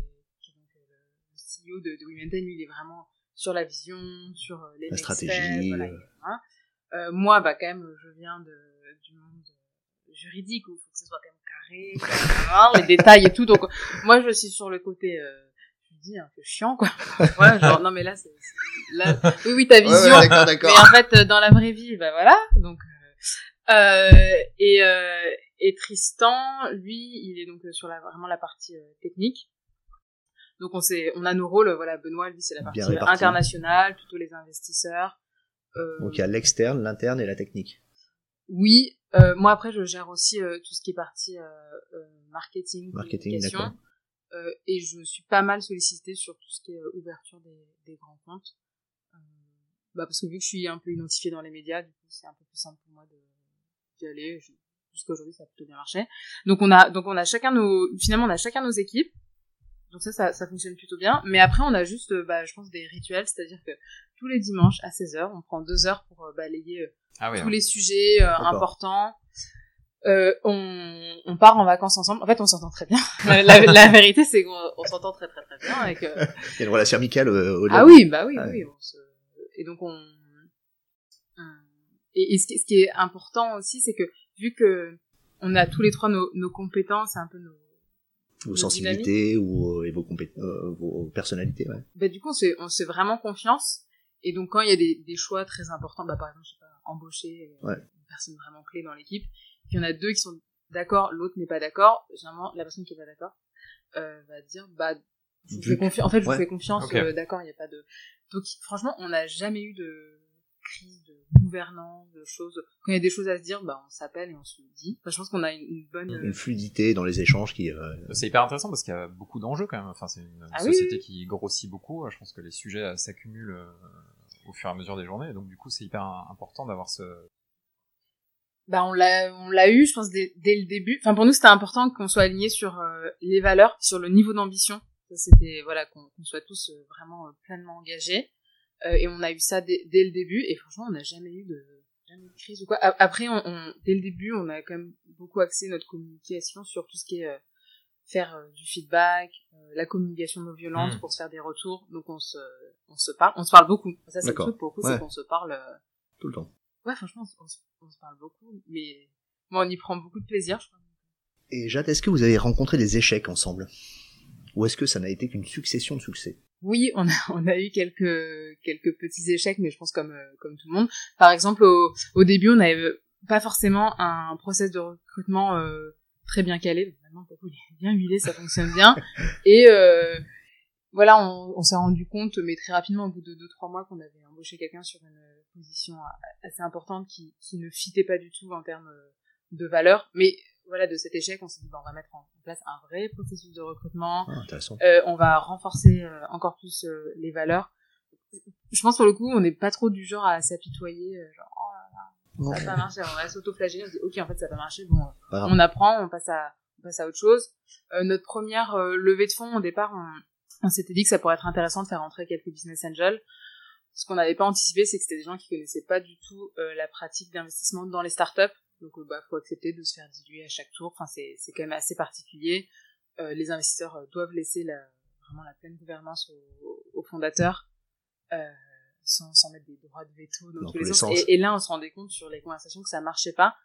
qui est donc euh, le CEO de, de lui, il est vraiment sur la vision, sur les La stratégie, steps, voilà, euh. moi, bah quand même, je viens de, du monde juridique où il faut que ce soit quand même carré, les détails et tout. Donc moi, je suis sur le côté, euh, un peu chiant quoi. Ouais, genre non mais là, c'est là, oui oui ta vision. d'accord, Mais en fait, euh, dans la vraie vie, bah voilà. Donc, euh, euh, et, euh, et Tristan, lui, il est donc sur la, vraiment la partie euh, technique. Donc on sait, on a nos rôles. Voilà, Benoît, lui, c'est la partie internationale, plutôt les investisseurs. Euh, Donc il y a l'externe, l'interne et la technique. oui. Moi après, je gère aussi tout ce qui est partie marketing, Marketing, communication. d'accord. Euh, et je suis pas mal sollicitée sur tout ce qui est euh, ouverture des, des grands comptes. Euh, bah parce que vu que je suis un peu identifiée dans les médias, du coup c'est un peu plus simple pour moi d'y aller. Je- jusqu'à aujourd'hui ça a plutôt bien marché. Donc on a donc on a chacun nos finalement on a chacun nos équipes. Donc ça, ça, ça fonctionne plutôt bien. Mais après, on a juste, bah, je pense, des rituels, c'est-à-dire que tous les dimanches à 16h, on prend deux heures pour balayer ah tous les sujets importants. Euh, on, on, part en vacances ensemble. En fait, on s'entend très bien. la, la, vérité, c'est qu'on s'entend très très très bien. Euh... Il y a une relation amicale euh, au Ah oui, bah oui, oui. On se... Et donc on. Et, et ce, qui, ce, qui, est important aussi, c'est que vu que on a tous les trois nos, nos compétences, un peu nos vos sensibilités ou et vos, euh, vos personnalités, ouais. Bah du coup, on se, on se fait vraiment confiance. Et donc quand il y a des, des choix très importants, bah par exemple, je sais pas, embaucher ouais. Une personne vraiment clé dans l'équipe, il y en a deux qui sont d'accord, l'autre n'est pas d'accord, généralement, la personne qui est pas d'accord, euh, va dire, bah, je vous fais confiance, en fait, je vous fais confiance, euh, d'accord, il n'y a pas de, donc, franchement, on n'a jamais eu de crise de gouvernance, de choses, quand il y a des choses à se dire, bah, on s'appelle et on se le dit. Enfin, je pense qu'on a une, bonne... Une fluidité dans les échanges qui... Euh... C'est hyper intéressant parce qu'il y a beaucoup d'enjeux quand même. Enfin, c'est une, ah société qui grossit beaucoup. Je pense que les sujets s'accumulent euh, au fur et à mesure des journées. Donc, du coup, c'est hyper important d'avoir ce, bah on l'a on l'a eu je pense dès, dès le début. Enfin pour nous c'était important qu'on soit aligné sur euh, les valeurs sur le niveau d'ambition. C'était voilà qu'on soit tous euh, vraiment euh, pleinement engagés. Et on a eu ça dès, dès le début. Et franchement on n'a jamais eu de jamais eu de crise ou quoi. Après on, on, dès le début on a quand même beaucoup axé notre communication sur tout ce qui est faire du feedback la communication non violente mmh. pour se faire des retours. Donc on se on se parle on se parle beaucoup. Ça c'est le truc pour c'est qu'on se parle tout le temps ouais, franchement, on, se parle beaucoup, mais moi, on y prend beaucoup de plaisir, je crois. Et Jade, est-ce que vous avez rencontré des échecs ensemble? Ou est-ce que ça n'a été qu'une succession de succès? Oui, on a, on a eu quelques, quelques petits échecs, mais je pense comme, euh, comme tout le monde. Par exemple, au, au début, on n'avait pas forcément un process de recrutement euh, très bien calé. Maintenant, il est bien huilé, ça fonctionne bien. Et euh, voilà, on, on s'est rendu compte, mais très rapidement, au bout de deux trois mois, qu'on avait embauché quelqu'un sur une position assez importante qui, qui ne fitait pas du tout en termes de valeur. Mais voilà, de cet échec, on s'est dit, bon, on va mettre en place un vrai processus de recrutement. Ah, euh, on va renforcer euh, encore plus euh, les valeurs. Je pense pour le coup, on n'est pas trop du genre à s'apitoyer, genre, oh là là, ça va pas marché, on va s'auto-flageller, on se dit, ok, en fait, ça va pas marché, bon, on apprend, on passe à, on passe à autre chose. notre première levée de fonds, au départ, on, on s'était dit que ça pourrait être intéressant de faire entrer quelques business angels ce qu'on n'avait pas anticipé, c'est que c'était des gens qui connaissaient pas du tout euh, la pratique d'investissement dans les startups. Donc, euh, bah, faut accepter de se faire diluer à chaque tour. Enfin, c'est, c'est quand même assez particulier. Euh, les investisseurs euh, doivent laisser la, vraiment la pleine gouvernance aux, fondateurs, sans, sans mettre des droits de veto dans, tous les sens. Et, là, on se rendait compte sur les conversations que ça marchait pas.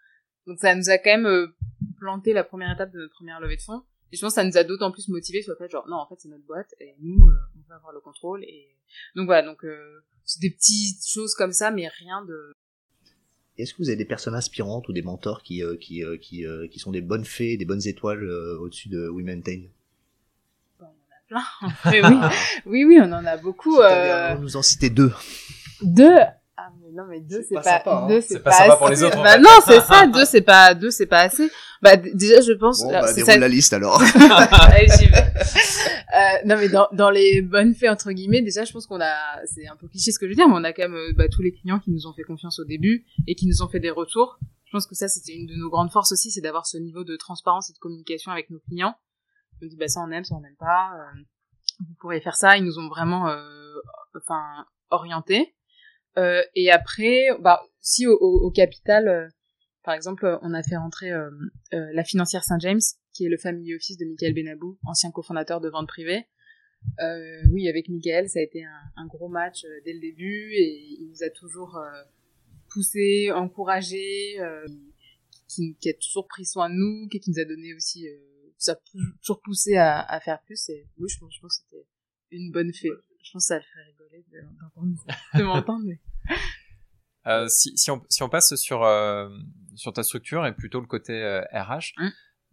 Donc, ça nous a quand même planté la première étape de notre première levée de fonds. Et je pense que ça nous a d'autant plus motivés sur le fait genre non en fait c'est notre boîte et nous on va avoir le contrôle et donc voilà donc euh, c'est des petites choses comme ça, mais rien de. Est-ce que vous avez des personnes inspirantes ou des mentors qui euh, qui euh, qui, euh, qui sont des bonnes fées, des bonnes étoiles au-dessus de We Maintain? Bon, On en a plein. oui, oui, oui, on en a beaucoup. Euh... Nous en citer deux. Deux? Ah mais non mais deux c'est pas, sympa, hein. deux c'est pas, pas sympa pour les autres. Bah non c'est ça deux c'est pas deux c'est pas assez. Bah déjà je pense. Bon, bah, déroule ça... la liste alors. Allez j'y vais. Euh, non mais dans, dans les bonnes faits entre guillemets, déjà je pense qu'on a, c'est un peu cliché ce que je veux dire, mais on a quand même euh, bah, tous les clients qui nous ont fait confiance au début et qui nous ont fait des retours. Je pense que ça c'était une de nos grandes forces aussi, c'est d'avoir ce niveau de transparence et de communication avec nos clients. On dit bah ça on aime, ça on n'aime pas. Euh, vous pourriez faire ça. Ils nous ont vraiment, euh, enfin orientés. Et après, bah si au, au, au capital, par exemple, on a fait rentrer la financière Saint James qui est le family office de Michael Benabou, ancien cofondateur de vente privée. Euh, oui, avec Michael, ça a été un, un gros match euh, dès le début et il nous a toujours euh, poussé, encouragé, euh, qui, qui, a toujours pris soin de nous, qui, nous a donné aussi, euh, ça a toujours poussé à, à, faire plus. Et oui, je pense, je pense que c'était une bonne fée. Je pense que ça le ferait rigoler de, de m'entendre. Mais... Euh, si, si, on, si on passe sur, sur ta structure et plutôt le côté RH,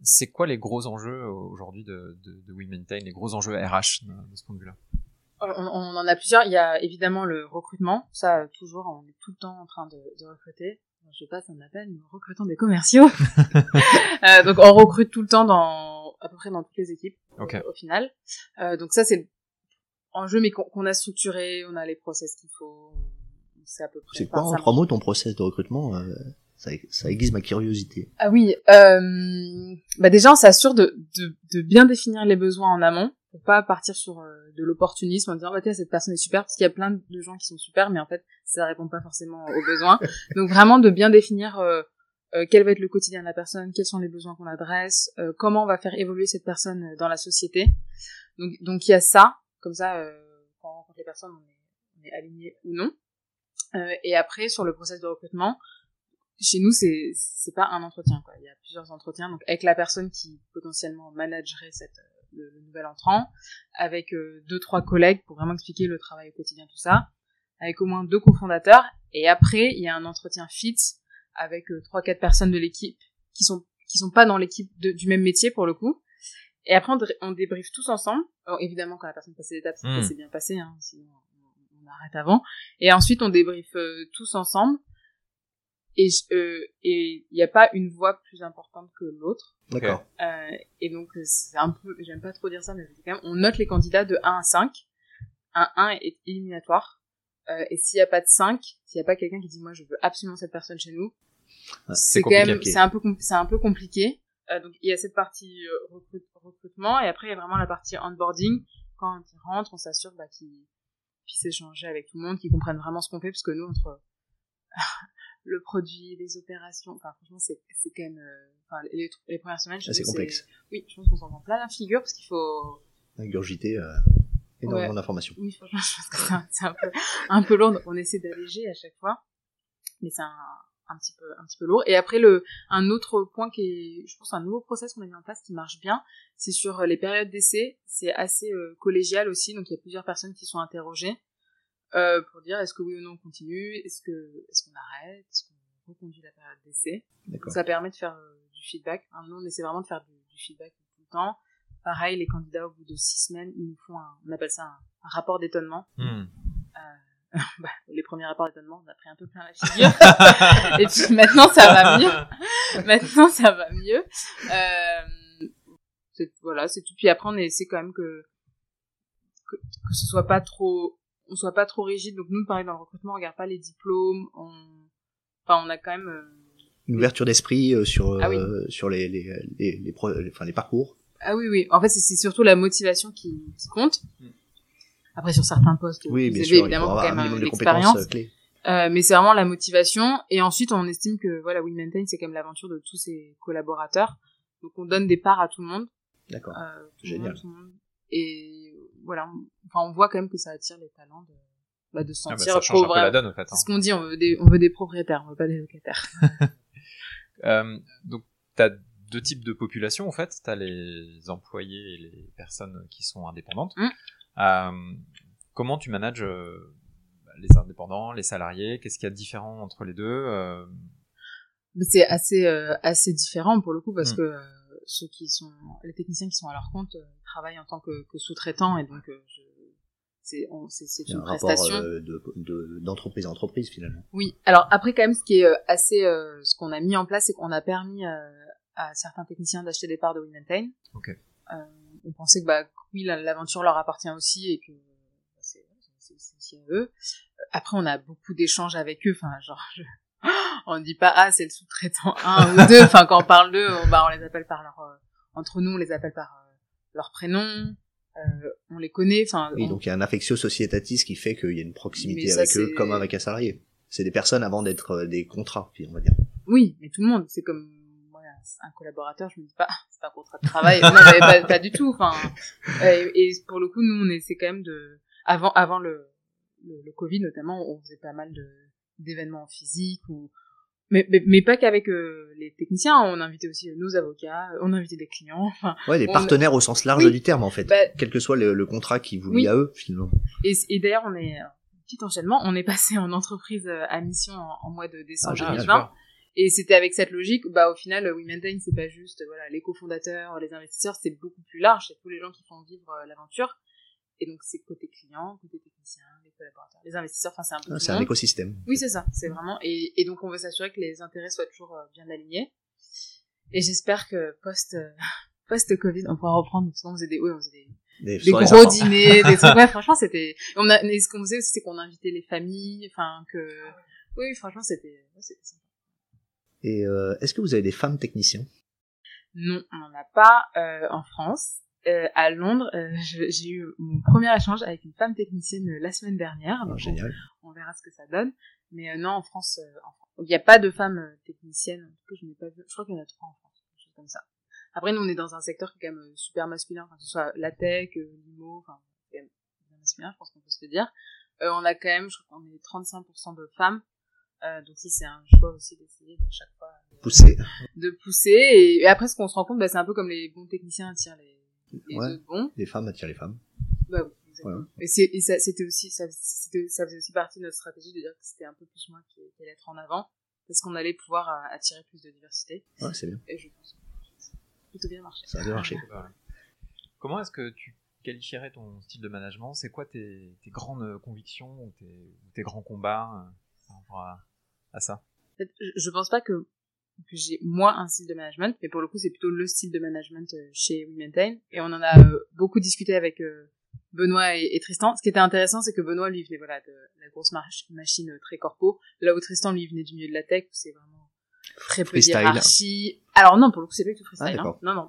c'est quoi les gros enjeux euh, aujourd'hui de, de, de We Maintain, les gros enjeux RH de, ce point de vue-là? On, on, en a plusieurs. Il y a évidemment le recrutement. Ça, toujours, on est tout le temps en train de, de recruter. Je passe un appel, nous recrutons des commerciaux. euh, donc, on recrute tout le temps dans à peu près dans toutes les équipes okay. au, final. Euh, donc ça, c'est le enjeu, mais qu'on a structuré. On a les process qu'il faut. C'est à peu près. C'est quoi en trois mots ton process de recrutement euh ça, ça aiguise ma curiosité. Ah oui, euh, bah déjà on s'assure de, de, de bien définir les besoins en amont pour pas partir sur euh, de l'opportunisme en disant bah tiens cette personne est super parce qu'il y a plein de gens qui sont super mais en fait ça répond pas forcément aux besoins. Donc vraiment de bien définir euh, euh, quel va être le quotidien de la personne, quels sont les besoins qu'on adresse, euh, comment on va faire évoluer cette personne dans la société. Donc donc il y a ça, comme ça quand on rencontre les personnes on est, aligné ou non. et après sur le process de recrutement, chez nous c'est c'est pas un entretien quoi, il y a plusieurs entretiens donc avec la personne qui potentiellement managerait cette le, nouvel entrant, avec euh, deux trois collègues pour vraiment expliquer le travail au quotidien, tout ça, avec au moins deux cofondateurs. Et après, il y a un entretien fit avec euh, trois quatre personnes de l'équipe qui sont qui sont pas dans l'équipe du même métier pour le coup. Et après, on, on débriefe tous ensemble. évidemment, quand la personne passe l'étape, c'est hmm. bien passé, hein, sinon on, arrête avant. Et ensuite, on débriefe euh, tous ensemble et euh, et il n'y a pas une voix plus importante que l'autre. D'accord. Euh, et donc c'est un peu, j'aime pas trop dire ça, mais quand même, on note les candidats de 1 à 5. Un 1 est éliminatoire. Euh, et s'il n'y a pas de 5, s'il n'y a pas quelqu'un qui dit moi je veux absolument cette personne chez nous, c'est quand même, c'est un peu, c'est un peu compliqué. Euh, donc il y a cette partie euh, recrutement et après il y a vraiment la partie onboarding. Quand ils rentrent, on s'assure bah, qu'ils puissent échanger avec tout le monde, qu'ils comprennent vraiment ce qu'on fait, parce que nous entre le produit, les opérations. Enfin, franchement, c'est c'est quand même. Euh, enfin, les, les, premières semaines, je c'est complexe. Oui, je pense qu'on s'en prend plein la figure parce qu'il faut. Ingurgiter euh, énormément d'informations. Oui, franchement, je pense que c'est un, peu un peu lourd. On essaie d'alléger à chaque fois, mais c'est un, un petit peu un petit peu lourd. Et après le un autre point qui est, je pense, un nouveau process qu'on a mis en place qui marche bien, c'est sur les périodes d'essai. C'est assez euh, collégial aussi, donc il y a plusieurs personnes qui sont interrogées euh, pour dire est-ce que oui ou non on continue, est-ce que est-ce qu'on arrête, est-ce qu'on reconduit la période d'essai? Ça permet de faire euh, du feedback. Nous on essaie vraiment de faire du, feedback tout le temps. Pareil, les candidats au bout de six semaines, ils nous font un, on appelle ça un, rapport d'étonnement. Hmm. Euh, bah, rapports d'étonnement, on a pris un peu plein la figure. et puis maintenant, ça va mieux. maintenant, ça va mieux. Euh, voilà, c'est tout. Puis après, on essaie quand même que, que, que ce soit pas trop on soit pas trop rigide. Donc nous, pareil, dans le recrutement, on regarde pas les diplômes. On... Enfin, on a quand même... Euh, Une ouverture d'esprit euh, sur, ah sur les, les, les, les, enfin, les parcours. Ah oui, oui. En fait, c'est surtout la motivation qui, qui compte. Mm. Après, sur certains postes, oui, bien sûr, évidemment, il faut quand même l'expérience. Euh, mais c'est vraiment la motivation. Et ensuite, on estime que voilà, We Maintain, c'est quand même l'aventure de tous ses collaborateurs. Donc, on donne des parts à tout le monde. D'accord. Euh, Génial. monde. Et voilà, enfin, on voit quand même que ça attire les talents de, bah, de se sentir ah bah ça change un peu la donne en fait. C'est ce qu'on dit, on veut des, on veut des propriétaires, on veut pas des locataires. euh, donc, t'as deux types de populations en fait. T'as les employés et les personnes qui sont indépendantes. Mmh. Euh, comment tu manages euh, les indépendants, les salariés? Qu'est-ce qu'il y a de différent entre les deux euh? C'est assez euh, assez différent pour le coup parce mmh. que ceux qui sont les techniciens qui sont à leur compte euh, travaillent en tant que, que sous-traitants et donc euh, c'est c'est une prestation euh, d'entreprise de, à entreprise finalement. Oui. Alors après quand même ce qui est assez ce qu'on a mis en place c'est qu'on a permis à certains techniciens d'acheter des parts de WeMaintain. OK. on pensait que bah oui l'aventure leur appartient aussi et que c'est aussi à eux. Après on a beaucoup d'échanges avec eux enfin genre on dit pas ah c'est le sous-traitant 1 ou 2 enfin quand on parle d'eux on, bah, on les appelle par leur euh, entre nous on les appelle par euh, leur prénom euh, on les connaît enfin oui donc il y a un affectio societatis qui fait qu'il y a une proximité avec eux comme avec un salarié c'est des personnes avant d'être euh, des contrats on va dire oui mais tout le monde c'est comme un collaborateur je me dis pas c'est un contrat de travail. Non mais pas, pas, du tout enfin. Et, et, pour le coup nous on essaie quand même de avant avant le, le, le Covid notamment on faisait pas mal de d'événements physiques ou mais, mais, mais pas qu'avec euh, les techniciens, on invitait aussi nos avocats, on invitait des clients. Enfin, ouais, des partenaires au sens large du terme en fait, bah, quel que soit le, contrat qui vous lie à eux finalement. Et, et d'ailleurs, on est petit enchaînement, on est passé en entreprise euh, à mission en, mois de décembre 2020. Ah, et c'était avec cette logique, bah au final, We Maintain, c'est pas juste voilà les cofondateurs, les investisseurs, c'est beaucoup plus large, c'est tous les gens qui font vivre euh, l'aventure. Et donc c'est côté client, côté technicien, les collaborateurs, les investisseurs, enfin c'est un peu. Ah, c'est un écosystème. Oui c'est ça, c'est vraiment et, et donc on veut s'assurer que les intérêts soient toujours euh, bien alignés. Et j'espère que post euh, post Covid on pourra reprendre. Parce qu'on faisait des, oui on faisait des, des, gros dîners, des trucs. Ouais, franchement c'était. On a, ce qu'on faisait c'est qu'on invitait les familles, enfin que. Oui franchement c'était. c'était sympa. Et euh, est-ce que vous avez des femmes techniciens? Non, on n'en a pas euh, en France. Euh, à Londres, j'ai eu mon premier échange avec une femme technicienne la semaine dernière. Ah, donc Génial. on verra ce que ça donne. Mais non, en France, il n'y a pas de femmes techniciennes. En tout cas, je n'ai pas vu. Je crois qu'il y en a trois en France, quelque chose comme ça. Après, nous, on est dans un secteur qui est quand même super masculin, enfin, que ce soit la tech, l'IMO, enfin, c'est quand même masculin, je pense qu'on peut se le dire. On a quand même, je crois qu'on est 35% de femmes. Euh, donc si c'est un choix aussi d'essayer à chaque fois Poussé. de pousser. Et, et après, ce qu'on se rend compte, bah, c'est un peu comme les bons techniciens attirent les, les Ouais. autres bons. Les femmes attirent les femmes. Bah, oui, exactement. Voilà. Et, ça, c'était aussi, ça, c'était, ça faisait aussi partie de notre stratégie de dire que c'était un peu plus moi qui, allait être en avant, parce qu'on allait pouvoir euh, attirer plus de diversité. Ouais, c'est bien. Et je pense que ça a plutôt bien marché. Ça a bien marché. Comment est-ce que tu qualifierais ton style de management? C'est quoi tes, tes grandes convictions ou tes, grands combats euh, par rapport à, à ça En fait, je, je pense pas que, que j'ai moi un style de management, mais pour le coup, c'est plutôt le style de management euh, chez We Maintain. Et on en a euh, beaucoup discuté avec euh, Benoît et, et Tristan. Ce qui était intéressant, c'est que Benoît, lui, venait voilà, de la grosse marche- machine euh, très corpo, là où Tristan, lui, venait du milieu de la tech, où c'est vraiment très peu Freestyle. hiérarchie. Alors non, pour le coup, c'est pas du tout freestyle. Ah, hein. Non, non.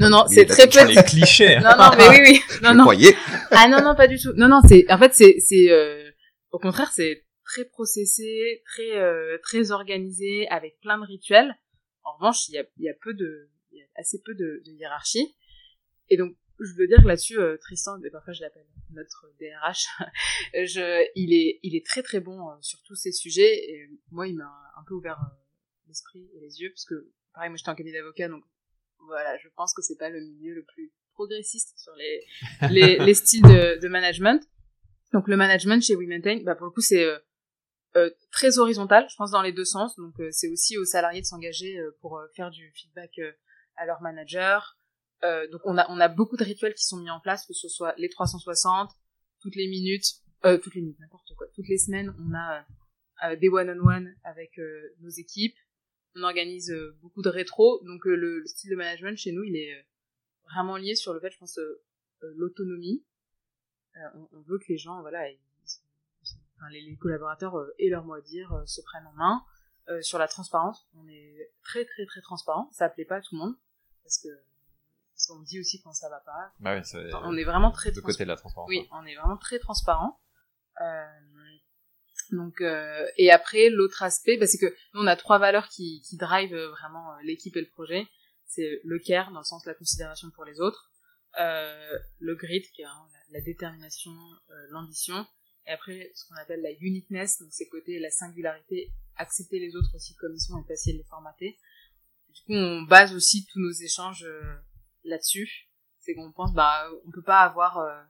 Non, non, c'est très peu- Les clichés Non, non, mais oui, oui. Non, Je non. croyais. Ah non, non, pas du tout. Non, non, c'est, en fait, c'est, c'est, euh, au contraire, c'est très processé, très, euh, très organisé, avec plein de rituels. En revanche, il y a, il y a peu de, il y a assez peu de, de hiérarchie. Et donc, je veux dire que là-dessus, euh, Tristan, et parfois je l'appelle notre DRH, je, il est, il est très très bon euh, sur tous ces sujets. Et moi, il m'a un peu ouvert euh, l'esprit et les yeux, parce que, pareil, moi j'étais en cabinet d'avocat, donc voilà, je pense que c'est pas le milieu le plus progressiste sur les, les, les styles de, de management. Donc le management chez We Maintain, bah pour le coup c'est euh, très horizontal, je pense dans les deux sens. Donc euh, c'est aussi aux salariés de s'engager euh, pour euh, faire du feedback euh, à leur manager. Euh, donc on a on a beaucoup de rituels qui sont mis en place, que ce soit les 360, toutes les minutes, toutes les minutes n'importe quoi, toutes les semaines on a des one on one avec nos équipes. On organise beaucoup de rétro, donc le, le style de management chez nous il est vraiment lié sur le fait, je pense, l'autonomie. On, veut que les gens, voilà, ils- enfin, les, les collaborateurs euh, aient leur mot à dire, euh, se prennent en main. Euh, sur la transparence, on est très très très transparent. Ça plaît pas à tout le monde parce que parce qu'on dit aussi quand ça va pas. bah oui, Enfin, on est vraiment très de côté de la transparence. oui, on est vraiment très transparent. Euh, donc euh, et après l'autre aspect, bah, c'est que nous on a trois valeurs qui qui drivent euh, vraiment l'équipe et le projet. C'est le care dans le sens de la considération pour les autres, euh, le grit qui est vraiment la, la détermination, l'ambition, et après ce qu'on appelle la uniqueness, donc c'est côté la singularité, accepter les autres aussi comme ils sont et pas essayer de les formater. Du coup on base aussi tous nos échanges euh, là-dessus. C'est qu'on pense bah on peut pas avoir euh,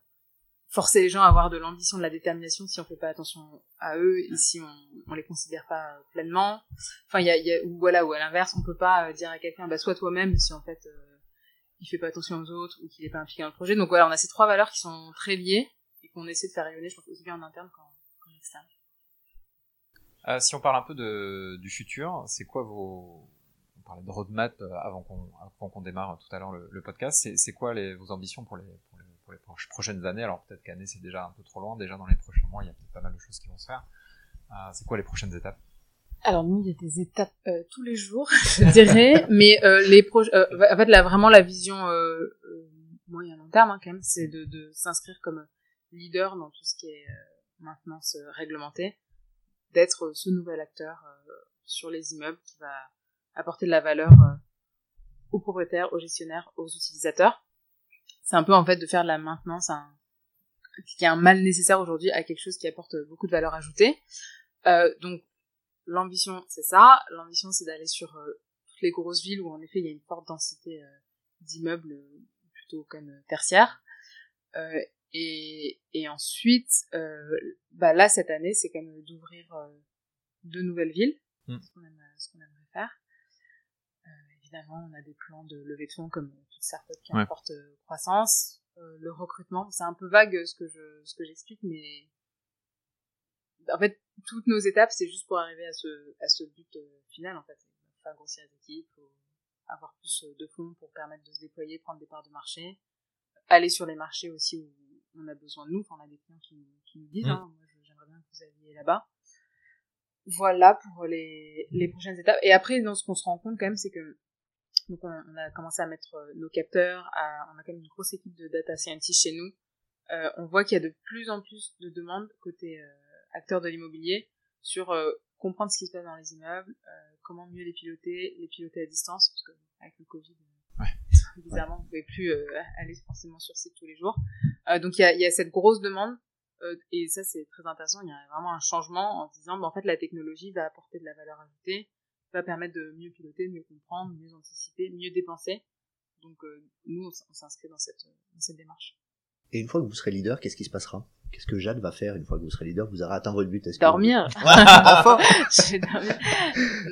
forcer les gens à avoir de l'ambition, de la détermination si on fait pas attention à eux et si on, on les considère pas pleinement. Enfin, il y a, y a ou voilà, ou à l'inverse, on peut pas euh, dire à quelqu'un, bah, sois toi-même si en fait il fait pas attention aux autres ou qu'il est pas impliqué dans le projet. Donc voilà, on a ces trois valeurs qui sont très liées et qu'on essaie de faire rayonner, je pense aussi bien en interne qu'en qu'en externe. Euh, si on parle un peu de, du futur, c'est quoi vos... On parlait de roadmap euh, avant qu'on avant qu'on démarre tout à l'heure le, le podcast. C'est quoi les, vos ambitions pour les, pour les, pour les proches- prochaines années? Alors peut-être qu'année c'est déjà un peu trop loin. Déjà dans les prochains mois, il y a peut-être pas mal de choses qui vont se faire. Euh, c'est quoi les prochaines étapes? Alors nous, il y a des étapes euh, tous les jours, je dirais, mais euh, les projets, euh, en fait, là, vraiment la vision euh, euh, moyen long terme, hein, quand même, c'est de, de s'inscrire comme leader dans tout ce qui est euh, maintenance euh, réglementée, d'être euh, ce nouvel acteur sur les immeubles qui va apporter de la valeur aux propriétaires, aux gestionnaires, aux utilisateurs. C'est un peu en fait de faire de la maintenance, un, qui est un mal nécessaire aujourd'hui, à quelque chose qui apporte beaucoup de valeur ajoutée. Donc l'ambition, c'est ça. L'ambition, c'est d'aller sur toutes les grosses villes où en effet il y a une forte densité d'immeubles plutôt comme tertiaires. Euh, et, et ensuite, euh, bah là cette année, c'est quand même d'ouvrir euh, de nouvelles villes, Mm. ce qu'on ce qu'on aimerait faire. Euh, évidemment, on a des plans de levée de fonds comme toute startup qui Ouais. une forte euh, croissance. Euh, le recrutement, c'est un peu vague euh, ce que je ce que j'explique, mais en fait, toutes nos étapes, c'est juste pour arriver à ce, à ce but euh, final, en fait. Faire grossir les équipes, avoir plus euh, de fonds pour permettre de se déployer, prendre des parts de marché, aller sur les marchés aussi où on a besoin de nous. Enfin, on a des clients qui, qui nous disent, Mm. hein, moi, j'aimerais bien que vous alliez là-bas. voilà pour les, les prochaines étapes. Et après, dans ce qu'on se rend compte quand même, c'est que donc on, a commencé à mettre euh, nos capteurs, on a quand même une grosse équipe de data scientists chez nous. Euh, on voit qu'il y a de plus en plus de demandes côté euh, acteurs de l'immobilier sur euh, comprendre ce qui se passe dans les immeubles, comment mieux les piloter, les piloter à distance, parce que avec le Covid, ouais. bizarrement, vous pouvez plus aller forcément sur site tous les jours. Donc il y a, y a, cette grosse demande euh, et ça, c'est très intéressant. Il y a vraiment un changement en disant, bah, en fait, la technologie va apporter de la valeur ajoutée, va permettre de mieux piloter, mieux comprendre, mieux anticiper, mieux dépenser. Donc, euh, nous, on s'inscrit dans cette, dans cette démarche. Et une fois que vous serez leader, qu'est-ce qui se passera? Qu'est-ce que Jade va faire une fois que vous serez leader? Vous aurez atteint votre but Dormir. enfin Je vais dormir.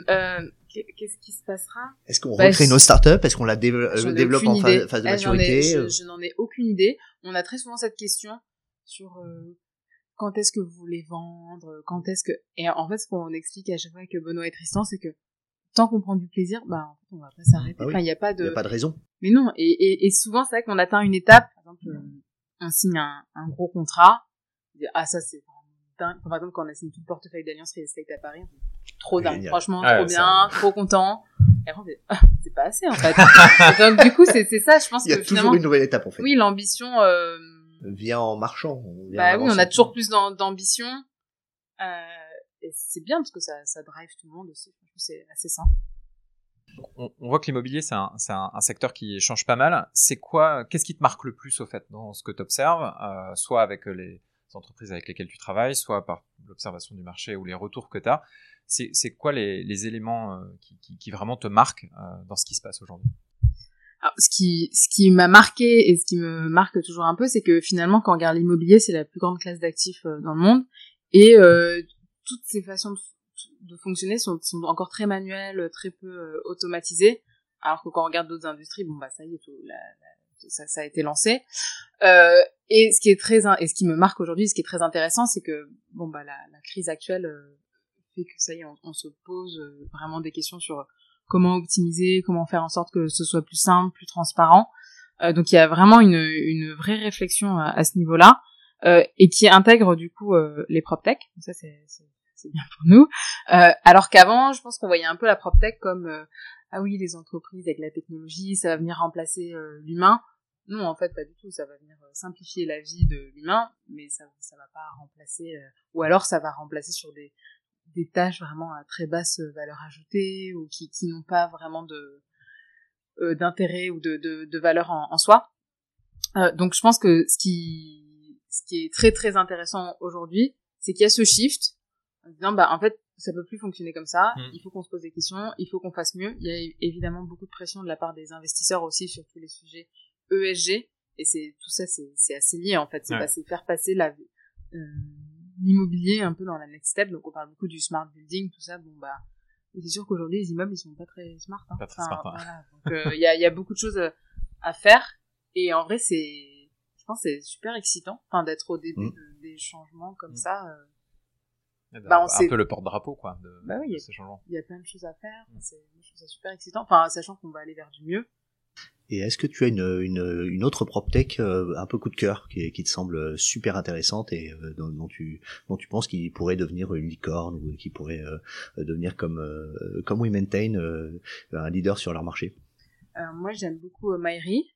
Euh, Qu'est-ce qui se passera? Est-ce qu'on bah, recrée nos startups? Est-ce qu'on la développe en phase, phase de eh, maturité? Je, je n'en ai aucune idée. On a très souvent cette question sur euh, quand est-ce que vous voulez vendre, quand est-ce que... Et en fait, ce qu'on explique à chaque fois avec Benoît et Tristan, c'est que tant qu'on prend du plaisir, bah, en fait, on va pas s'arrêter. Ah enfin, il n'y a pas de... Il a pas de raison. Mais non, et, et, et souvent, c'est vrai qu'on atteint une étape, par exemple, euh, on signe un, un gros contrat, ah, ça, c'est dingue. Par exemple, quand on a signé tout le portefeuille d'Alliance Real Estate à Paris, trop dingue, franchement, trop bien, trop content. Et après, on fait, ah, c'est pas assez, en fait. Donc, du coup, c'est ça, je pense que Il y a toujours une nouvelle étape, en fait. Oui, l'ambition, euh, vient en marchant. bah oui, on a toujours plus d'ambition. Euh, et c'est bien parce que ça, ça drive tout le monde aussi. C'est assez simple. On, on, voit que l'immobilier, c'est un, un, un, secteur qui change pas mal. C'est quoi, qu'est-ce qui te marque le plus au fait dans ce que tu observes, euh, soit avec les entreprises avec lesquelles tu travailles, soit par l'observation du marché ou les retours que tu as C'est quoi les, les éléments euh, qui, qui, vraiment te marquent euh, dans ce qui se passe aujourd'hui? Ce qui, ce qui m'a marqué et ce qui me marque toujours un peu, c'est que finalement, quand on regarde l'immobilier, c'est la plus grande classe d'actifs euh, dans le monde, et toutes ces façons de, fonctionner sont, sont, encore très manuelles, très peu automatisées, alors que quand on regarde d'autres industries, bon bah ça y est, tout, la, ça, a été lancé. Euh, et ce qui est très et ce qui me marque aujourd'hui, ce qui est très intéressant, c'est que bon bah la, crise actuelle euh, fait que ça y est, on, se pose vraiment des questions sur comment optimiser, comment faire en sorte que ce soit plus simple, plus transparent. Euh, donc il y a vraiment une, vraie réflexion à, ce niveau-là euh, et qui intègre du coup euh, les PropTech. Ça c'est bien pour nous. Euh, alors qu'avant, je pense qu'on voyait un peu la PropTech comme euh, ah oui les entreprises avec la technologie, ça va venir remplacer l'humain. Non, en fait, pas du tout. Ça va venir simplifier la vie de l'humain, mais ça, ça va pas remplacer. ou alors, ça va remplacer sur des des tâches vraiment à très basse valeur ajoutée ou qui, qui n'ont pas vraiment de euh, d'intérêt ou de, de, de valeur en, en soi. Euh, donc je pense que ce qui ce qui est très très intéressant aujourd'hui, c'est qu'il y a ce shift en disant bah en fait ça peut plus fonctionner comme ça, mm. il faut qu'on se pose des questions, il faut qu'on fasse mieux. Il y a évidemment beaucoup de pression de la part des investisseurs aussi sur tous les sujets ESG et c'est tout ça c'est assez lié en fait, c'est faire passer la euh, l'immobilier un peu dans la next step. Donc on parle beaucoup du smart building, tout ça. Bon bah, c'est sûr qu'aujourd'hui les immeubles ils sont pas très smart. Hein. Pas très smart. Hein. Voilà. Donc euh, il y, a, y a beaucoup de choses euh, à faire. Et en vrai c'est, je pense c'est super excitant, enfin d'être au début mm. des changements comme mm. ça. Euh, bah, un peu le porte-drapeau quoi de, bah oui, de ces changements. Il y a plein de choses à faire. Mm. C'est, je super excitant. Enfin sachant qu'on va aller vers du mieux. Et est-ce que tu as une, une, une autre PropTech euh, un peu coup de cœur qui, qui te semble super intéressante et euh, dont, dont, tu, dont tu penses qu'il pourrait devenir une licorne ou qui pourrait euh, devenir comme, comme WeMaintain un leader sur leur marché? Moi j'aime beaucoup Myri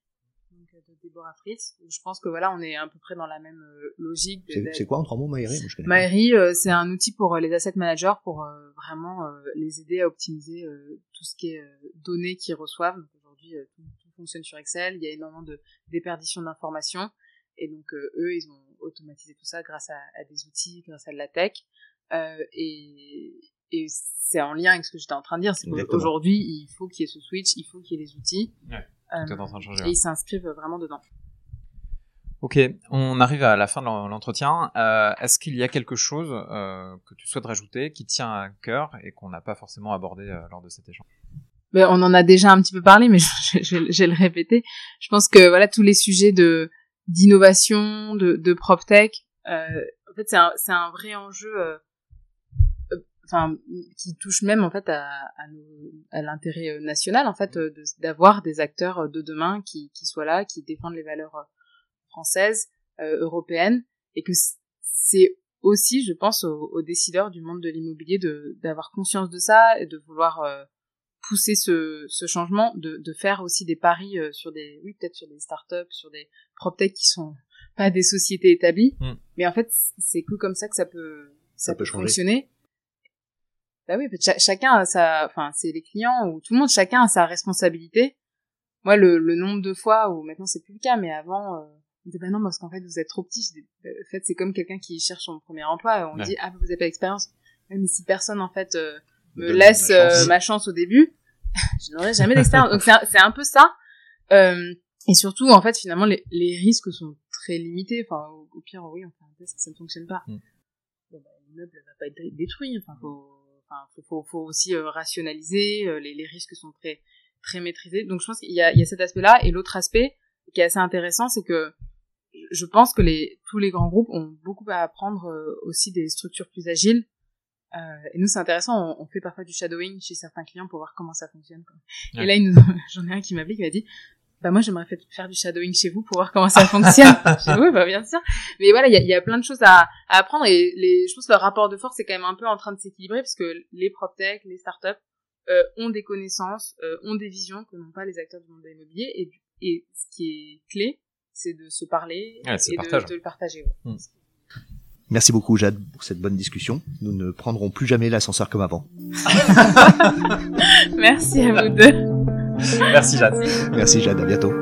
de Deborah Fritz. Je pense que voilà, on est à peu près dans la même logique. C'est quoi en trois mots Myri Myri, c'est un outil pour les asset managers pour vraiment les aider à optimiser tout ce qui est données qu'ils reçoivent. Aujourd'hui, fonctionne sur Excel, il y a énormément de déperdition d'informations. Et donc euh, eux, ils ont automatisé tout ça grâce à, à des outils, grâce à de la tech. Euh, et, et c'est en lien avec ce que j'étais en train de dire, c'est qu'aujourd'hui, il faut qu'il y ait ce switch, il faut qu'il y ait les outils. Ouais, euh, en train de changer, et ils s'inscrivent vraiment dedans. Ok, on arrive à la fin de l'entretien. Euh, Est-ce qu'il y a quelque chose euh, que tu souhaites rajouter, qui tient à cœur et qu'on n'a pas forcément abordé euh, lors de cet échange? Ben, on en a déjà un petit peu parlé, mais je, je, je, vais le répéter. Je pense que voilà tous les sujets de d'innovation, de, de PropTech, euh, en fait c'est un, c'est un vrai enjeu, enfin qui touche même en fait à, à, à l'intérêt euh, national en fait d'avoir des acteurs de demain qui, qui soient là, qui défendent les valeurs françaises, européennes, et que c'est aussi, je pense, aux, décideurs du monde de l'immobilier de d'avoir conscience de ça et de vouloir euh, pousser ce, ce changement, de, de faire aussi des paris euh, sur des, oui, peut-être sur des startups, sur des proptech qui sont pas des sociétés établies, mm. mais en fait, c'est que comme ça que ça peut, ça, peut, fonctionner. Bah oui, chacun a sa, enfin, c'est les clients ou tout le monde, chacun a sa responsabilité. Moi, le, le nombre de fois où maintenant c'est plus le cas, mais avant, euh, on dit bah non parce qu'en fait vous êtes trop petit. Bah, en fait, c'est comme quelqu'un qui cherche son premier emploi. On dit ah vous avez pas d'expérience. Mais si personne en fait euh, me laisse euh, ma chance. au début, je n'aurai jamais d'expérience. Donc c'est un, peu ça. Euh, et surtout en fait finalement les, les risques sont très limités. Enfin au, pire oui on fait un test ça ne fonctionne pas. Mm. Bon, bah, l'immeuble va pas être détruit. Enfin faut enfin faut, faut, faut aussi euh, rationaliser. les, les risques sont très très maîtrisés. Donc je pense qu'il y a, il y a cet aspect-là et l'autre aspect qui est assez intéressant, c'est que je pense que les, tous les grands groupes ont beaucoup à apprendre euh, aussi des structures plus agiles. Euh, et nous, c'est intéressant, on, fait parfois du shadowing chez certains clients pour voir comment ça fonctionne. Et là, j'en ai un qui m'a qui m'a dit, bah moi, j'aimerais faire du shadowing chez vous pour voir comment ça fonctionne. oui, bah bien sûr. Mais voilà, il y a, y a, plein de choses à, à, apprendre et les, je pense que le rapport de force est quand même un peu en train de s'équilibrer parce que les proptech, les startups euh, ont des connaissances, euh, ont des visions que n'ont pas les acteurs du monde de l'immobilier et, et ce qui est clé, c'est de se parler et de, le partager. Hmm. Merci beaucoup Jade pour cette bonne discussion. Nous ne prendrons plus jamais l'ascenseur comme avant. Merci à vous deux. Merci Jade. Merci Jade, à bientôt.